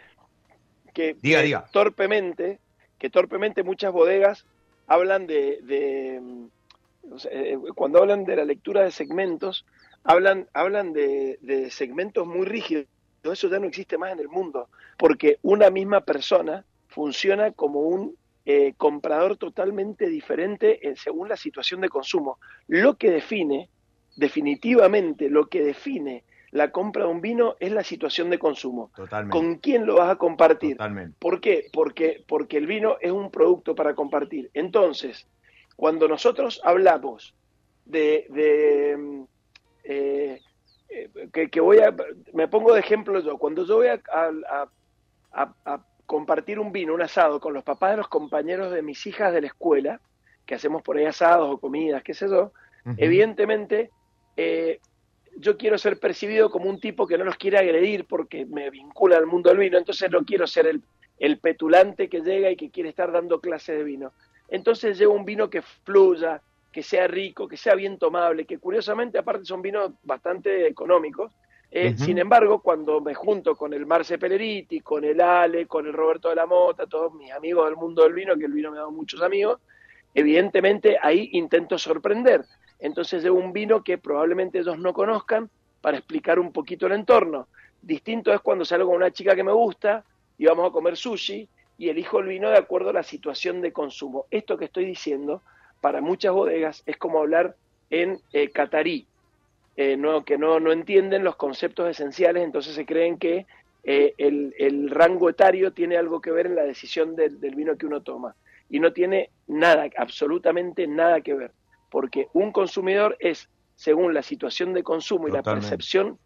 que, torpemente, que torpemente muchas bodegas hablan de, mm, eh, cuando hablan de la lectura de segmentos, hablan, hablan de, segmentos muy rígidos. Eso ya no existe más en el mundo, porque una misma persona funciona como un eh, comprador totalmente diferente según la situación de consumo. Lo que define, definitivamente, lo que define la compra de un vino es la situación de consumo. ¿Con quién lo vas a compartir? ¿Por qué? Porque, porque el vino es un producto para compartir. Entonces, cuando nosotros hablamos de, de eh, eh, que, voy a, me pongo de ejemplo yo, cuando yo voy a, a, compartir un vino, un asado con los papás de los compañeros de mis hijas de la escuela, que hacemos por ahí asados o comidas, qué sé yo, evidentemente eh, yo quiero ser percibido como un tipo que no los quiere agredir porque me vincula al mundo del vino, entonces no quiero ser el, el petulante que llega y que quiere estar dando clase de vino. Entonces llevo un vino que fluya, que sea rico, que sea bien tomable, que curiosamente aparte son vinos bastante económicos. Eh, sin embargo, cuando me junto con el Marce Peleriti, con el Ale, con el Roberto de la Mota, todos mis amigos del mundo del vino, que el vino me ha dado muchos amigos, evidentemente ahí intento sorprender entonces llevo un vino que probablemente ellos no conozcan para explicar un poquito el entorno. Distinto es cuando salgo con una chica que me gusta y vamos a comer sushi y elijo el vino de acuerdo a la situación de consumo. Esto que estoy diciendo para muchas bodegas es como hablar en eh, catarí, eh, no, que no, no entienden los conceptos esenciales, entonces se creen que eh, el, rango etario tiene algo que ver en la decisión del vino que uno toma. Y no tiene nada, absolutamente nada que ver porque un consumidor es, según la situación de consumo y la percepción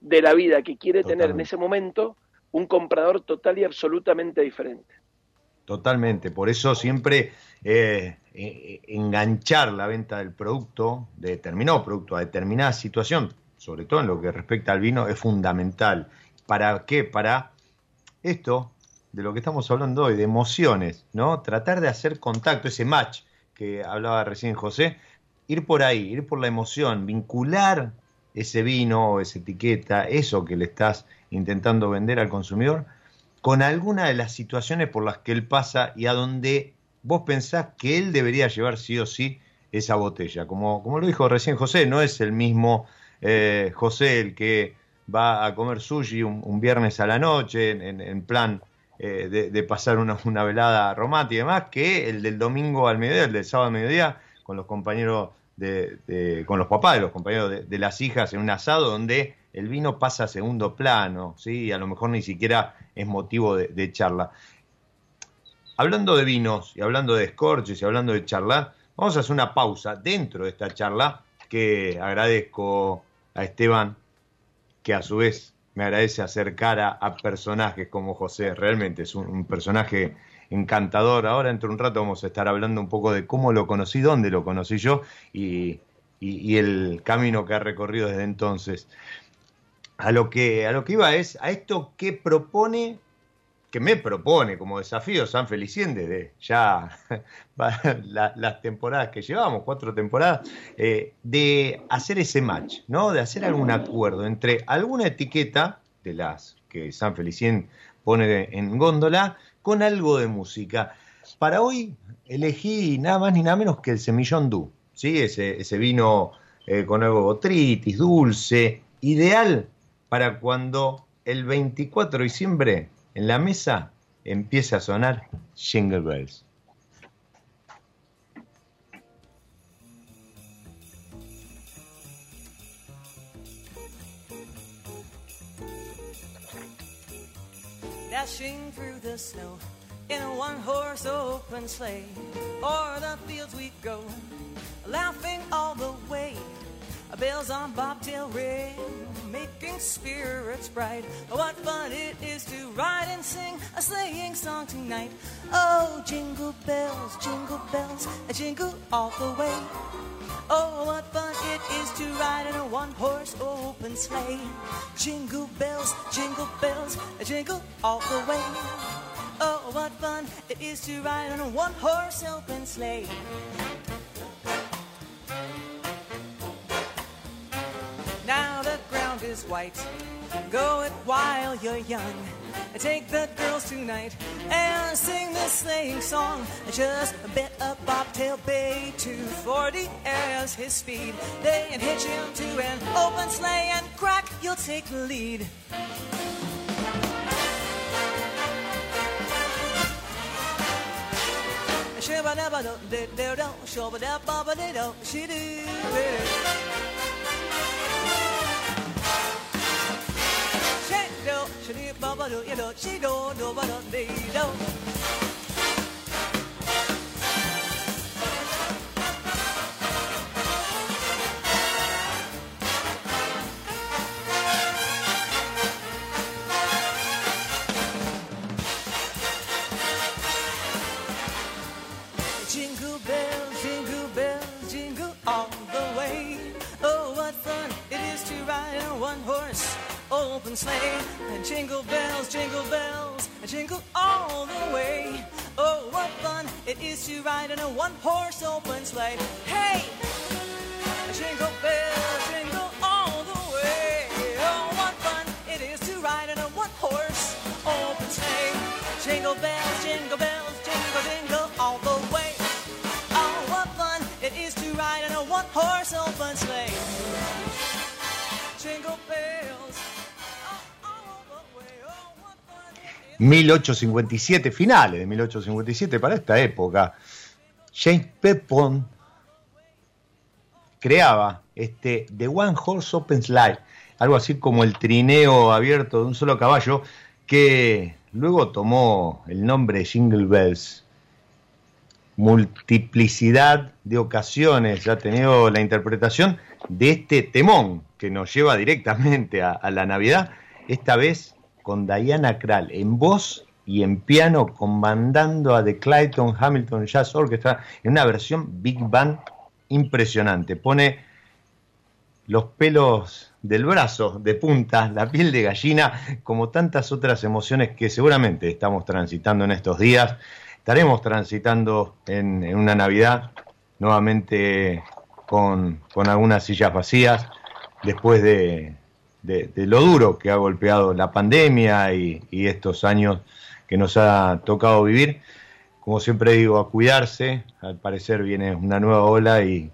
de la vida que quiere tener en ese momento, un comprador total y absolutamente diferente. Totalmente, por eso siempre eh, eh, enganchar la venta del producto, de determinado producto, a determinada situación, sobre todo en lo que respecta al vino, es fundamental. ¿Para qué? Para esto de lo que estamos hablando hoy, de emociones, ¿no? Tratar de hacer contacto, ese match que hablaba recién José, ir por ahí, ir por la emoción, vincular ese vino, esa etiqueta, eso que le estás intentando vender al consumidor, con alguna de las situaciones por las que él pasa y a donde vos pensás que él debería llevar sí o sí esa botella. Como, como lo dijo recién José, no es el mismo eh, José el que va a comer sushi un, viernes a la noche en, plan eh, de, pasar una, una, velada romántica y demás, que el del domingo al mediodía, el del sábado al mediodía, con los compañeros de, con los papás de los compañeros de, las hijas en un asado donde el vino pasa a segundo plano, ¿sí? a lo mejor ni siquiera es motivo de, charla. Hablando de vinos y hablando de escorches y hablando de charla, vamos a hacer una pausa dentro de esta charla que agradezco a Esteban, que a su vez me agradece acercar a, personajes como José, realmente es un personaje encantador. Ahora, entre un rato, vamos a estar hablando un poco de cómo lo conocí, dónde lo conocí yo y, el camino que ha recorrido desde entonces. A lo que, a lo que iba es a esto que propone, que me propone como desafío San Felicien desde ya las temporadas que llevamos, cuatro temporadas, eh, de hacer ese match, ¿no? De hacer algún acuerdo entre alguna etiqueta de las que San Felicien pone en góndola con algo de música. Para hoy elegí nada más ni nada menos que el Semillón Du, ¿sí? ese, ese vino eh, con algo botritis, dulce, ideal para cuando el 24 de diciembre en la mesa empiece a sonar Jingle Bells. dashing through the snow in a one horse open sleigh. O'er the fields we go, laughing all the way. Bells on bobtail ring, making spirits bright. What fun it is to ride and sing a sleighing song tonight. Oh, jingle bells, jingle bells, a jingle all the way. Oh, what fun it is to ride in a one horse open sleigh. Jingle bells, jingle bells, a jingle all the way. Oh, what fun it is to ride on a one horse open sleigh. Is white, go it while you're young. Take the girls tonight and sing this sleighing song. Just a bit a bobtail bay to 40 as his speed. They and hitch him to an open sleigh and crack, you'll take the lead. Shabba dabba do, do, do, do, shabba dabba do, she do. do, Nobody, you know, she don't, know what I'm thinking. Open sleigh. And jingle bells, jingle bells, and jingle all the way. Oh, what fun it is to ride in a one horse open sleigh. Hey! Jingle bells, 1857, finales de 1857, para esta época, James Pepon creaba este The One Horse Open Slide, algo así como el trineo abierto de un solo caballo, que luego tomó el nombre Jingle Bells. Multiplicidad de ocasiones ya ha tenido la interpretación de este temón que nos lleva directamente a, a la Navidad, esta vez con Diana Krall en voz y en piano comandando a The Clayton Hamilton Jazz Orchestra en una versión Big Band impresionante. Pone los pelos del brazo de punta, la piel de gallina, como tantas otras emociones que seguramente estamos transitando en estos días. Estaremos transitando en, una Navidad nuevamente con, algunas sillas vacías, después de, lo duro que ha golpeado la pandemia y, estos años que nos ha tocado vivir. Como siempre digo, a cuidarse, al parecer viene una nueva ola y,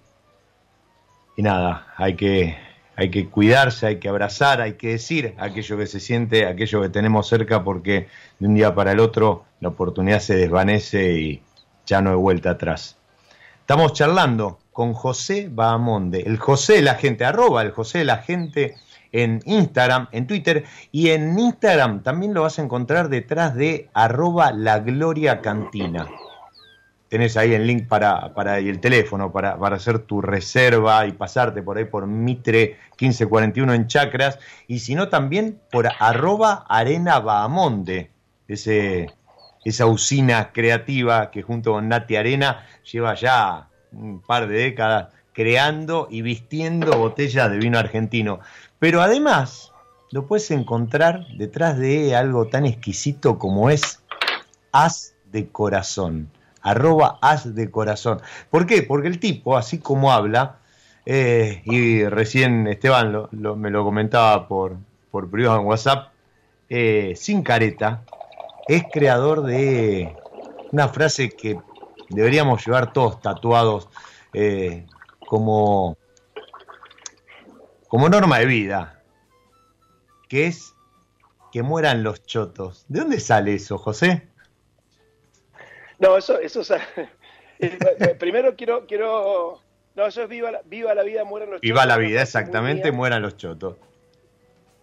y nada, hay que, hay que cuidarse, hay que abrazar, hay que decir aquello que se siente, aquello que tenemos cerca, porque de un día para el otro la oportunidad se desvanece y ya no hay vuelta atrás. Estamos charlando con José Bahamonde, el José de la gente, arroba el José de la gente en Instagram, en Twitter y en Instagram también lo vas a encontrar detrás de arroba la gloria cantina tenés ahí el link para, para el teléfono para, hacer tu reserva y pasarte por ahí por Mitre 1541 en Chacras, y si no también por arroba arena Bahamonde, ese, esa usina creativa que junto con Nati Arena lleva ya un par de décadas creando y vistiendo botellas de vino argentino. Pero además lo puedes encontrar detrás de algo tan exquisito como es As de Corazón arroba as de corazón. ¿Por qué? Porque el tipo, así como habla, eh, y recién Esteban me lo comentaba por, por privado en WhatsApp, eh, sin careta, es creador de una frase que deberíamos llevar todos tatuados eh, como, como norma de vida, que es que mueran los chotos. ¿De dónde sale eso, José? No, eso, eso eh, primero quiero, quiero, no, eso es viva la, viva la vida, mueran los chotos. Viva la vida, exactamente, mueran los chotos.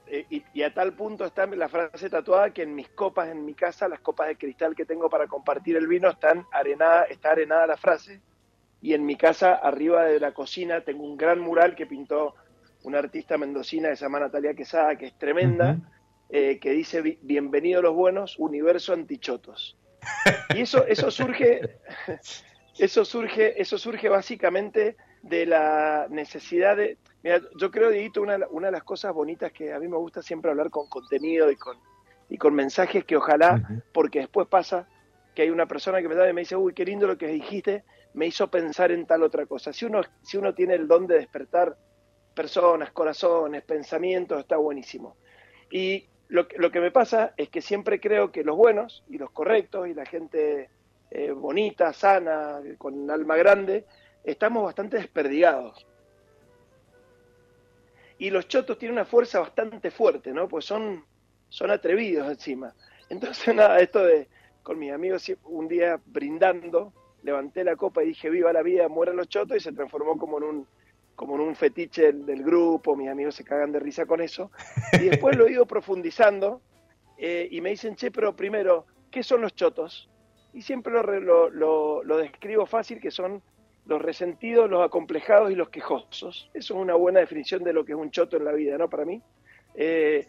Eh, y, a tal punto está la frase tatuada que en mis copas, en mi casa, las copas de cristal que tengo para compartir el vino, están arenada, está arenada la frase. Y en mi casa, arriba de la cocina, tengo un gran mural que pintó una artista mendocina que se llama Natalia Quesada, que es tremenda, eh, que dice, bienvenidos los buenos, universo antichotos. Y eso, eso surge, eso surge, eso surge básicamente de la necesidad de. Mira, yo creo, Dieguito, una, una de las cosas bonitas que a mí me gusta siempre hablar con contenido y con, y con mensajes que ojalá, porque después pasa que hay una persona que me da y me dice, uy, qué lindo lo que dijiste, me hizo pensar en tal otra cosa. Si uno, si uno tiene el don de despertar personas, corazones, pensamientos, está buenísimo. Y lo, que me pasa es que siempre creo que los buenos y los correctos y la gente eh, bonita, sana, con alma grande, estamos bastante desperdigados. Y los chotos tienen una fuerza bastante fuerte, ¿no? Pues son, son atrevidos encima. Entonces, nada, esto de, con mis amigos, un día brindando, levanté la copa y dije, viva la vida, mueran los chotos, y se transformó como en un, como en un fetiche del, grupo, mis amigos se cagan de risa con eso. Y después lo he ido profundizando eh, y me dicen, che, pero primero, ¿qué son los chotos? Y siempre lo, describo fácil, que son los resentidos, los acomplejados y los quejosos. Eso es una buena definición de lo que es un choto en la vida, ¿no? Para mí. Eh,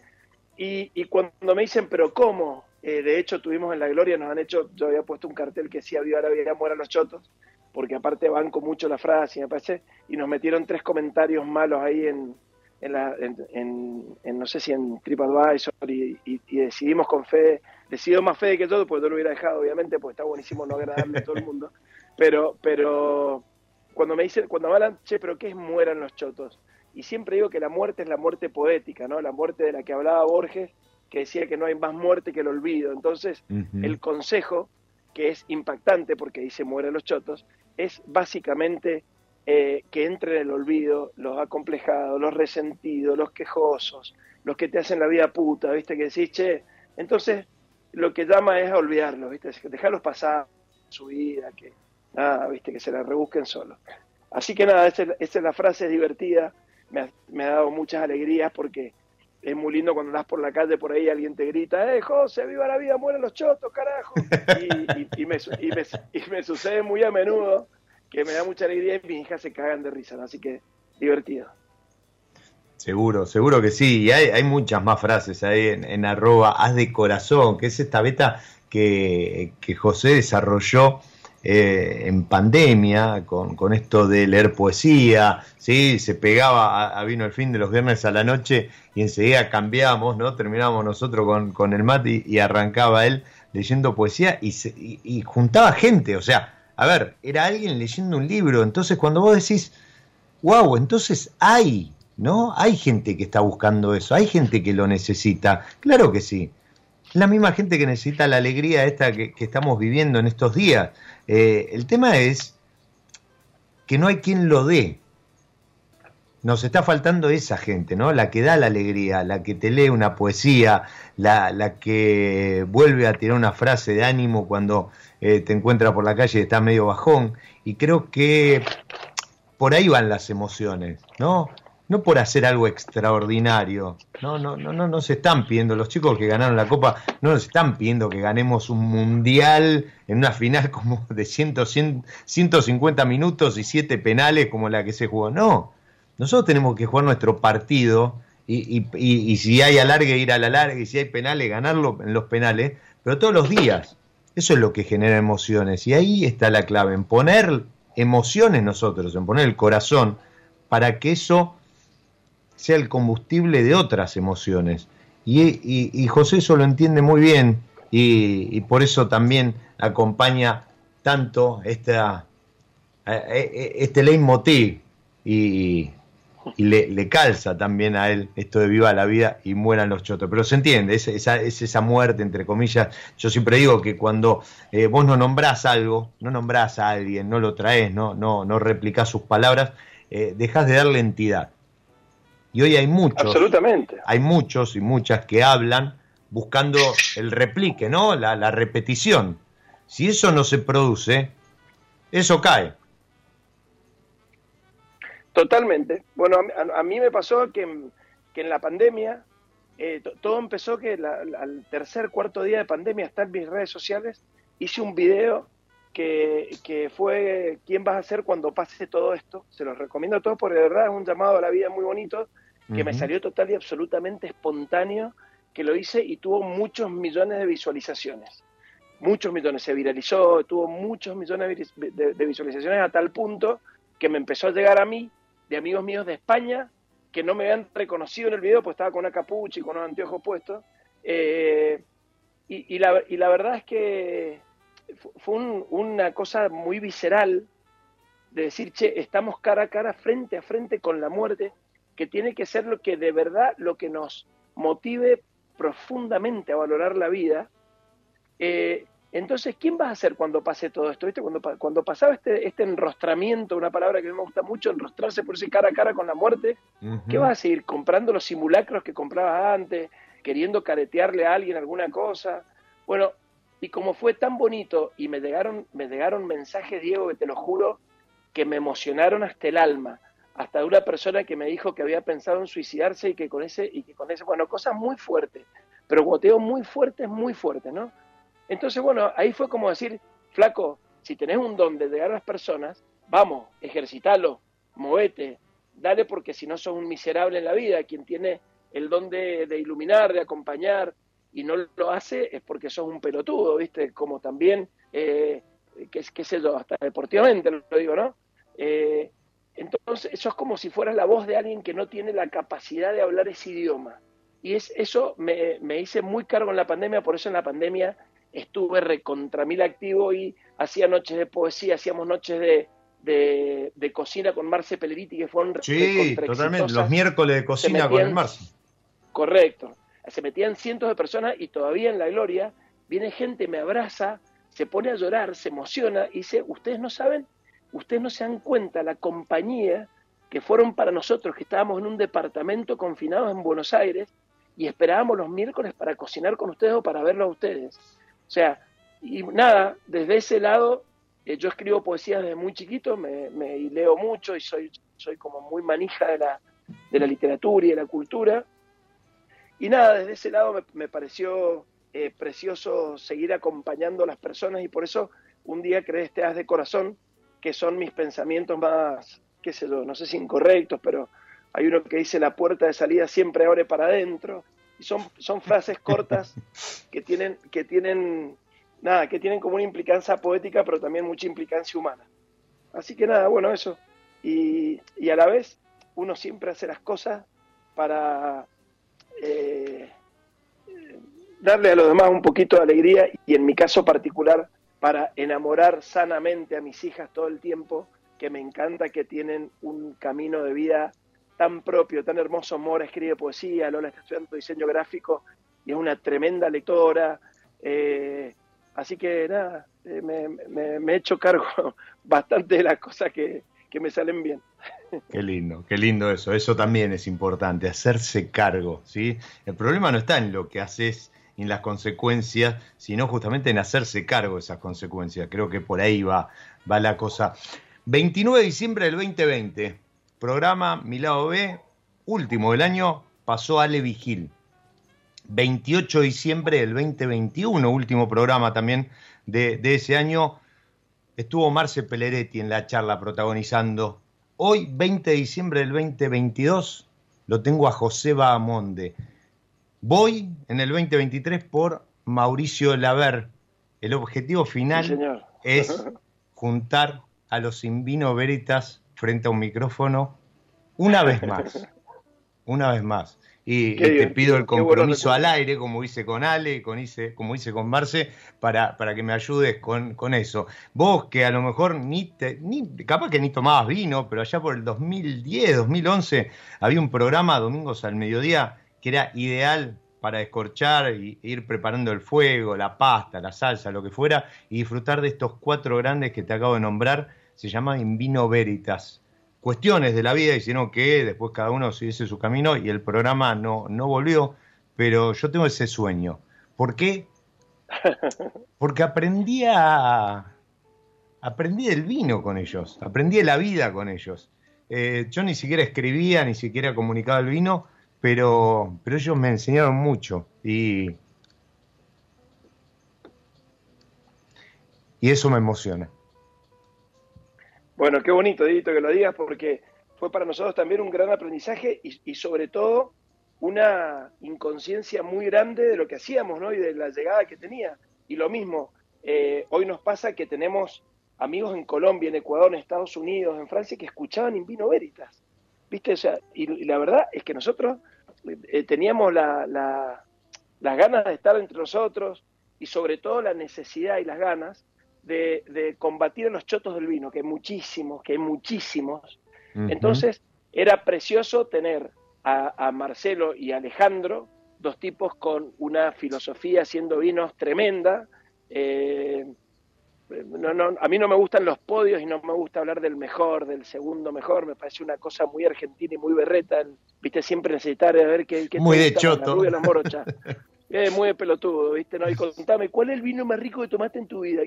y, y, cuando me dicen, pero ¿cómo? Eh, de hecho, tuvimos en La Gloria, nos han hecho, yo había puesto un cartel que decía, viva la vida, mueran los chotos porque aparte banco mucho la frase, me parece, y nos metieron tres comentarios malos ahí en, en, la, en, no sé si en TripAdvisor y, y, decidimos con fe, decidió más fe que todo, porque yo lo hubiera dejado, obviamente, porque está buenísimo no agradarle a todo el mundo, pero, pero cuando me dicen, cuando me hablan, che, pero ¿qué es mueran los chotos? Y siempre digo que la muerte es la muerte poética, ¿no? La muerte de la que hablaba Borges, que decía que no hay más muerte que el olvido. Entonces, el consejo, que es impactante porque dice mueren los chotos, es básicamente eh, que entre en el olvido los acomplejados, los resentidos, los quejosos, los que te hacen la vida puta, ¿viste? Que decís, che, entonces lo que llama es olvidarlos, ¿viste? Dejarlos pasar su vida, que nada, ¿viste? Que se la rebusquen solo. Así que nada, esa es, la frase divertida, me ha, me ha dado muchas alegrías porque es muy lindo cuando andas por la calle por ahí alguien te grita, ¡eh, José, viva la vida, mueren los chotos, carajo! Y, me, sucede muy a menudo que me da mucha alegría y mis hijas se cagan de risa, así que divertido. Seguro, seguro que sí. Y hay, muchas más frases ahí en, arroba haz de corazón, que es esta beta que, José desarrolló eh, en pandemia, con, esto de leer poesía, ¿sí? se pegaba a, vino el fin de los viernes a la noche y enseguida cambiamos, ¿no? terminábamos nosotros con, con el mate y, arrancaba él leyendo poesía y, y, juntaba gente, o sea, a ver, era alguien leyendo un libro, entonces cuando vos decís, wow, entonces hay, ¿no? Hay gente que está buscando eso, hay gente que lo necesita, claro que sí. La misma gente que necesita la alegría esta que, estamos viviendo en estos días. Eh, el tema es que no hay quien lo dé. Nos está faltando esa gente, ¿no? La que da la alegría, la que te lee una poesía, la, la que vuelve a tirar una frase de ánimo cuando eh, te encuentra por la calle y está medio bajón. Y creo que por ahí van las emociones, ¿no? No por hacer algo extraordinario. No, no, no, no, no se están pidiendo. Los chicos que ganaron la Copa no nos están pidiendo que ganemos un mundial en una final como de 100, 150 minutos y 7 penales como la que se jugó. No. Nosotros tenemos que jugar nuestro partido y, y, y, si hay alargue, ir a la larga y si hay penales, ganarlo en los penales, pero todos los días. Eso es lo que genera emociones. Y ahí está la clave, en poner emociones nosotros, en poner el corazón para que eso sea el combustible de otras emociones. Y, José eso lo entiende muy bien y, por eso también acompaña tanto esta, eh, este leitmotiv y, y le, calza también a él esto de viva la vida y mueran los chotos. Pero se entiende, es esa, es esa muerte, entre comillas. Yo siempre digo que cuando eh, vos no nombrás algo, no nombrás a alguien, no lo traes, no, no, no replicás sus palabras, eh, dejás de darle entidad. Y hoy hay muchos. Absolutamente. Hay muchos y muchas que hablan buscando el replique, ¿no? La, la repetición. Si eso no se produce, eso cae. Totalmente. Bueno, a, mí me pasó que, en la pandemia, eh, todo empezó que al tercer, cuarto día de pandemia, está en mis redes sociales, hice un video que, fue ¿Quién vas a ser cuando pase todo esto? Se los recomiendo a todos porque de verdad es un llamado a la vida muy bonito, que me salió total y absolutamente espontáneo, que lo hice y tuvo muchos millones de visualizaciones. Muchos millones, se viralizó, tuvo muchos millones de visualizaciones a tal punto que me empezó a llegar a mí de amigos míos de España que no me habían reconocido en el video, pues estaba con una capucha y con unos anteojos puestos. Eh, y, la, y, la, verdad es que fue una cosa muy visceral de decir, che, estamos cara a cara, frente a frente con la muerte, que tiene que ser lo que de verdad, lo que nos motive profundamente a valorar la vida. Eh, entonces, ¿quién vas a ser cuando pase todo esto? ¿Viste? Cuando, cuando pasaba este, este enrostramiento, una palabra que a mí me gusta mucho, enrostrarse por ese cara a cara con la muerte, ¿qué vas a seguir comprando los simulacros que comprabas antes, queriendo caretearle a alguien alguna cosa? Bueno, y como fue tan bonito y me llegaron, me llegaron mensajes, Diego, que te lo juro, que me emocionaron hasta el alma, hasta de una persona que me dijo que había pensado en suicidarse y que con ese, y que con ese, bueno, cosas muy fuertes, pero como muy fuertes, muy fuertes, ¿no? Entonces, bueno, ahí fue como decir, flaco, si tenés un don de llegar a las personas, vamos, ejercitalo, movete, dale porque si no sos un miserable en la vida, quien tiene el don de, iluminar, de acompañar y no lo hace es porque sos un pelotudo, ¿viste? Como también, eh, qué, qué sé yo, hasta deportivamente lo digo, ¿no? Eh, entonces, eso es como si fueras la voz de alguien que no tiene la capacidad de hablar ese idioma. Y es, eso me, me hice muy cargo en la pandemia, por eso en la pandemia estuve recontra mil activo y hacía noches de poesía, hacíamos noches de, de, cocina con Marce Pelleriti que fueron Sí, totalmente, los miércoles de cocina con el Marce. Correcto, se metían cientos de personas y todavía en la gloria viene gente, me abraza, se pone a llorar, se emociona y dice, ustedes no saben, ustedes no se dan cuenta la compañía que fueron para nosotros, que estábamos en un departamento confinados en Buenos Aires y esperábamos los miércoles para cocinar con ustedes o para verlo a ustedes. O sea, y nada, desde ese lado, eh, yo escribo poesía desde muy chiquito, me, leo mucho y soy, soy como muy manija de la, de la literatura y de la cultura. Y nada, desde ese lado me, pareció eh, precioso seguir acompañando a las personas y por eso un día creé este Haz de Corazón, que son mis pensamientos más, qué sé yo, no sé si incorrectos, pero hay uno que dice la puerta de salida siempre abre para adentro, y son, son frases cortas que tienen, que tienen nada, que tienen como una implicancia poética, pero también mucha implicancia humana. Así que nada, bueno, eso. Y, y a la vez, uno siempre hace las cosas para eh, darle a los demás un poquito de alegría y en mi caso particular, para enamorar sanamente a mis hijas todo el tiempo, que me encanta que tienen un camino de vida tan propio, tan hermoso. Mora escribe poesía, Lola está estudiando diseño gráfico y es una tremenda lectora. Eh, así que nada, eh, me, he hecho cargo bastante de las cosas que, que me salen bien. Qué lindo, qué lindo eso. Eso también es importante, hacerse cargo. ¿sí? El problema no está en lo que haces, en las consecuencias, sino justamente en hacerse cargo de esas consecuencias. Creo que por ahí va, va la cosa. 29 de diciembre del 2020, programa Mi Lado B, último del año, pasó Ale Vigil. 28 de diciembre del 2021, último programa también de, ese año, estuvo Marce Pelleretti en la charla protagonizando. Hoy, 20 de diciembre del 2022, lo tengo a José Bahamonde. Voy en el 2023 por Mauricio Laver. El objetivo final es juntar a los Invino Veritas frente a un micrófono una vez más. Una vez más y, te pido el compromiso al aire, como hice con Ale, con hice, como hice con Marce, para, para que me ayudes con, con, eso. Vos que a lo mejor ni, te, ni, capaz que ni tomabas vino, pero allá por el 2010, 2011, había un programa, Domingos al Mediodía, que era ideal para escorchar e ir preparando el fuego, la pasta, la salsa, lo que fuera, y disfrutar de estos cuatro grandes que te acabo de nombrar, se llama In Vino Veritas cuestiones de la vida hicieron que después cada uno siguiese su camino y el programa no, no volvió, pero yo tengo ese sueño. ¿Por qué? Porque aprendí a... Aprendí del vino con ellos, aprendí de la vida con ellos. Eh, yo ni siquiera escribía, ni siquiera comunicaba el vino, pero, pero ellos me enseñaron mucho y, y eso me emociona. Bueno, qué bonito, Edito, que lo digas, porque fue para nosotros también un gran aprendizaje y, sobre todo una inconsciencia muy grande de lo que hacíamos, ¿no? Y de la llegada que tenía. Y lo mismo, eh, hoy nos pasa que tenemos amigos en Colombia, en Ecuador, en Estados Unidos, en Francia, que escuchaban In Vino Veritas. ¿Viste? O sea, y, la verdad es que nosotros eh, teníamos la, las ganas de estar entre nosotros y sobre todo la necesidad y las ganas de, combatir a los chotos del vino, que hay muchísimos, que hay muchísimos. Entonces, era precioso tener a, Marcelo y Alejandro, dos tipos con una filosofía haciendo vinos tremenda. Eh, no, no, a mí no me gustan los podios y no me gusta hablar del mejor, del segundo mejor, me parece una cosa muy argentina y muy berreta, viste, siempre necesitar de ver qué... qué muy de choto. Es muy pelotudo, ¿viste? No, y contame, ¿cuál es el vino más rico que tomaste en tu vida?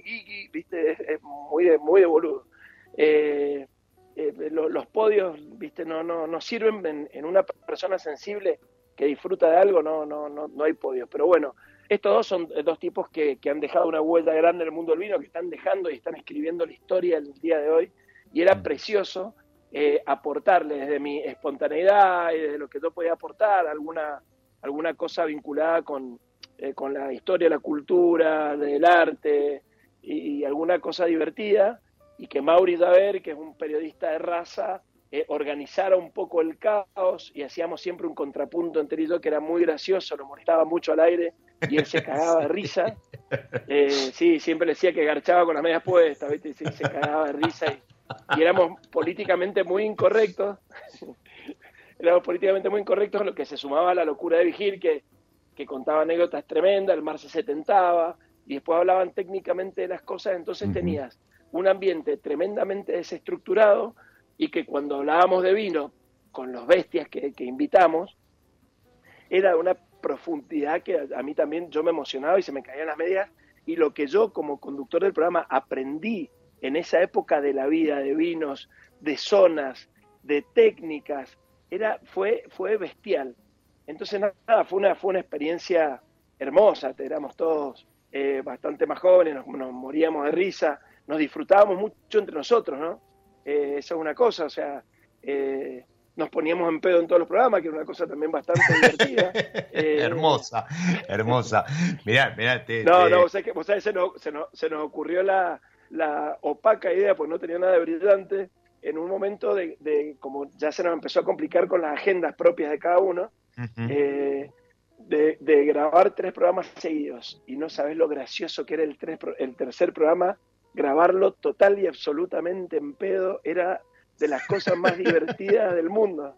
¿viste? Es, muy, de, muy de boludo. Eh, eh, los podios, ¿viste? No, no, no sirven en, una persona sensible que disfruta de algo, no, no, no, no hay podios. Pero bueno, estos dos son dos tipos que, que han dejado una vuelta grande en el mundo del vino, que están dejando y están escribiendo la historia del día de hoy. Y era mm. precioso eh, aportarle desde mi espontaneidad y desde lo que yo podía aportar alguna alguna cosa vinculada con, eh, con la historia, la cultura, del arte y, alguna cosa divertida, y que Mauri Daver, que es un periodista de raza, eh, organizara un poco el caos y hacíamos siempre un contrapunto entre ellos que era muy gracioso, lo molestaba mucho al aire y él se cagaba de risa. Eh, sí, siempre le decía que garchaba con las medias puestas, ¿viste? Sí, se cagaba de risa y, y éramos políticamente muy incorrectos éramos políticamente muy incorrectos, lo que se sumaba a la locura de Vigil, que, que contaba anécdotas tremendas, el mar se tentaba, y después hablaban técnicamente de las cosas, entonces tenías un ambiente tremendamente desestructurado y que cuando hablábamos de vino con los bestias que, invitamos, era una profundidad que a, mí también yo me emocionaba y se me caían las medias, y lo que yo como conductor del programa aprendí en esa época de la vida, de vinos, de zonas, de técnicas, era, fue, fue bestial. Entonces, nada, fue una, fue una experiencia hermosa, éramos todos eh, bastante más jóvenes, nos, moríamos de risa, nos disfrutábamos mucho entre nosotros, ¿no? Eh, eso es una cosa, o sea, eh, nos poníamos en pedo en todos los programas, que era una cosa también bastante divertida. Eh, hermosa, hermosa. Mirá, mirá, te, No, no, vos sabés que vos sabés, se, nos, se, nos, se nos ocurrió la, la opaca idea, pues no tenía nada de brillante, en un momento de, de, como ya se nos empezó a complicar con las agendas propias de cada uno, eh, de, de, grabar tres programas seguidos. Y no sabes lo gracioso que era el, tres, el tercer programa, grabarlo total y absolutamente en pedo, era de las cosas más divertidas del mundo.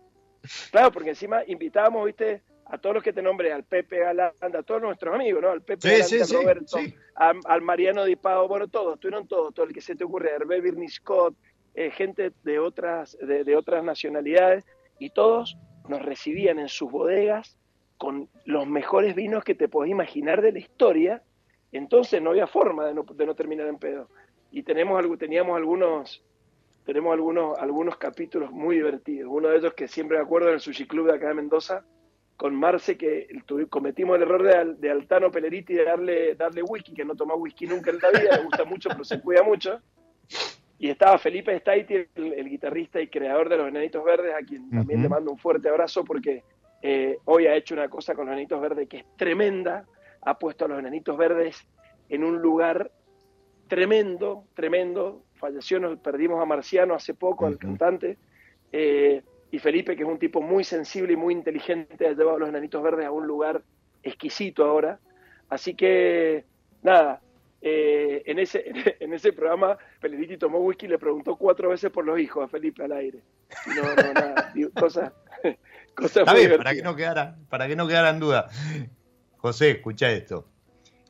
Claro, porque encima invitábamos, viste, a todos los que te nombré, al Pepe Galanda, a todos nuestros amigos, ¿no? Al Pepe sí, Roberto. A, al Mariano Di Pao, bueno, todos, tuvieron todos, todo el que se te ocurre, Hervé Birney Scott, eh, gente de otras, de, de, otras nacionalidades, y todos nos recibían en sus bodegas con los mejores vinos que te podés imaginar de la historia, entonces no había forma de no, de no terminar en pedo. Y tenemos, teníamos algunos tenemos algunos, algunos capítulos muy divertidos. Uno de ellos que siempre me acuerdo en el Sushi Club de acá de Mendoza, con Marce, que cometimos el error de, de Altano Peleriti de darle, darle whisky, que no toma whisky nunca en la vida, le gusta mucho, pero se cuida mucho. Y estaba Felipe Staiti, el, el, guitarrista y creador de Los Enanitos Verdes, a quien uh -huh. también le mando un fuerte abrazo porque eh, hoy ha hecho una cosa con Los Enanitos Verdes que es tremenda. Ha puesto a Los Enanitos Verdes en un lugar tremendo, tremendo. Falleció, nos perdimos a Marciano hace poco, uh -huh. al cantante. Eh, y Felipe, que es un tipo muy sensible y muy inteligente, ha llevado a los enanitos verdes a un lugar exquisito ahora. Así que, nada, eh, en, ese, en ese programa, Peleriti tomó whisky y le preguntó cuatro veces por los hijos a Felipe al aire. No, no, nada, cosas. bien, para que, no quedara, para que no quedara en duda. José, escucha esto.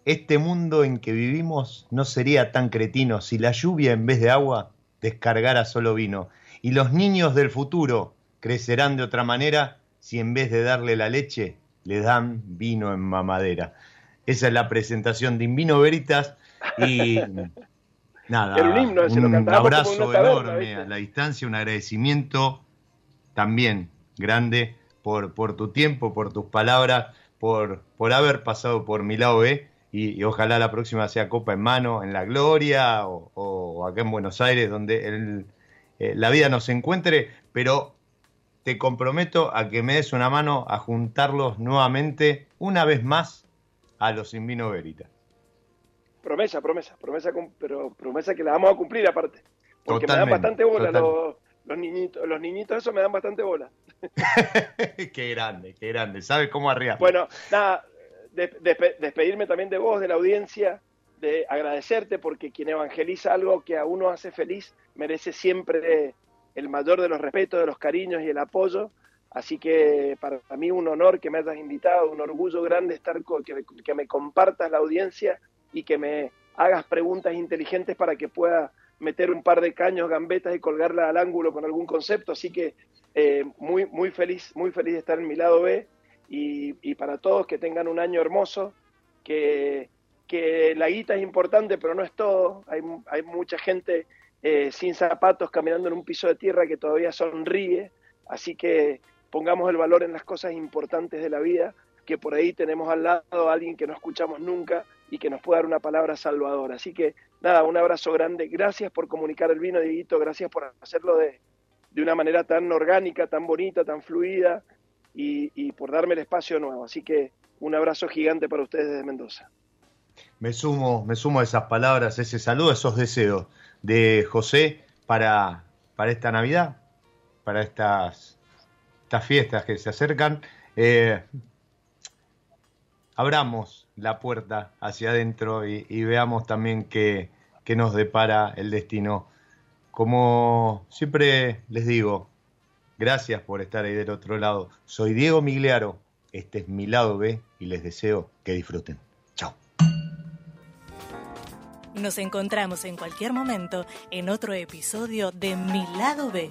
Este mundo en que vivimos no sería tan cretino si la lluvia en vez de agua descargara solo vino. Y los niños del futuro crecerán de otra manera si en vez de darle la leche le dan vino en mamadera. Esa es la presentación de Invino Veritas y nada, un, himno, un abrazo enorme a la distancia, un agradecimiento también grande por, por tu tiempo, por tus palabras, por, por haber pasado por mi lado B y, y, ojalá la próxima sea Copa en mano en la Gloria o, o acá en Buenos Aires donde el, eh, la vida nos encuentre, pero te comprometo a que me des una mano a juntarlos nuevamente, una vez más, a los Invino Verita. Promesa, promesa, promesa, pero promesa que la vamos a cumplir aparte. Porque totalmente, me dan bastante bola los, los, niñitos, los niñitos esos me dan bastante bola. qué grande, qué grande, ¿sabes cómo arriar? Bueno, nada, de, de, despedirme también de vos, de la audiencia, de agradecerte porque quien evangeliza algo que a uno hace feliz merece siempre el mayor de los respetos, de los cariños y el apoyo. Así que para mí un honor que me hayas invitado, un orgullo grande estar con, que, que me compartas la audiencia y que me hagas preguntas inteligentes para que pueda meter un par de caños, gambetas y colgarla al ángulo con algún concepto. Así que eh, muy, muy feliz, muy feliz de estar en mi lado B y, y para todos que tengan un año hermoso, que, que la guita es importante, pero no es todo. Hay, hay mucha gente eh, sin zapatos caminando en un piso de tierra que todavía sonríe. Así que pongamos el valor en las cosas importantes de la vida, que por ahí tenemos al lado a alguien que no escuchamos nunca y que nos puede dar una palabra salvadora. Así que nada, un abrazo grande. Gracias por comunicar el vino, Dieguito. Gracias por hacerlo de, de una manera tan orgánica, tan bonita, tan fluida y, y por darme el espacio nuevo. Así que un abrazo gigante para ustedes desde Mendoza. Me sumo, me sumo a esas palabras, ese saludo, esos deseos de José para, para esta Navidad, para estas, estas fiestas que se acercan. Eh, abramos la puerta hacia adentro y, veamos también qué, qué, nos depara el destino. Como siempre les digo, gracias por estar ahí del otro lado. Soy Diego Migliaro, este es mi lado B y les deseo que disfruten. Chao. Nos encontramos en cualquier momento en otro episodio de Mi lado B.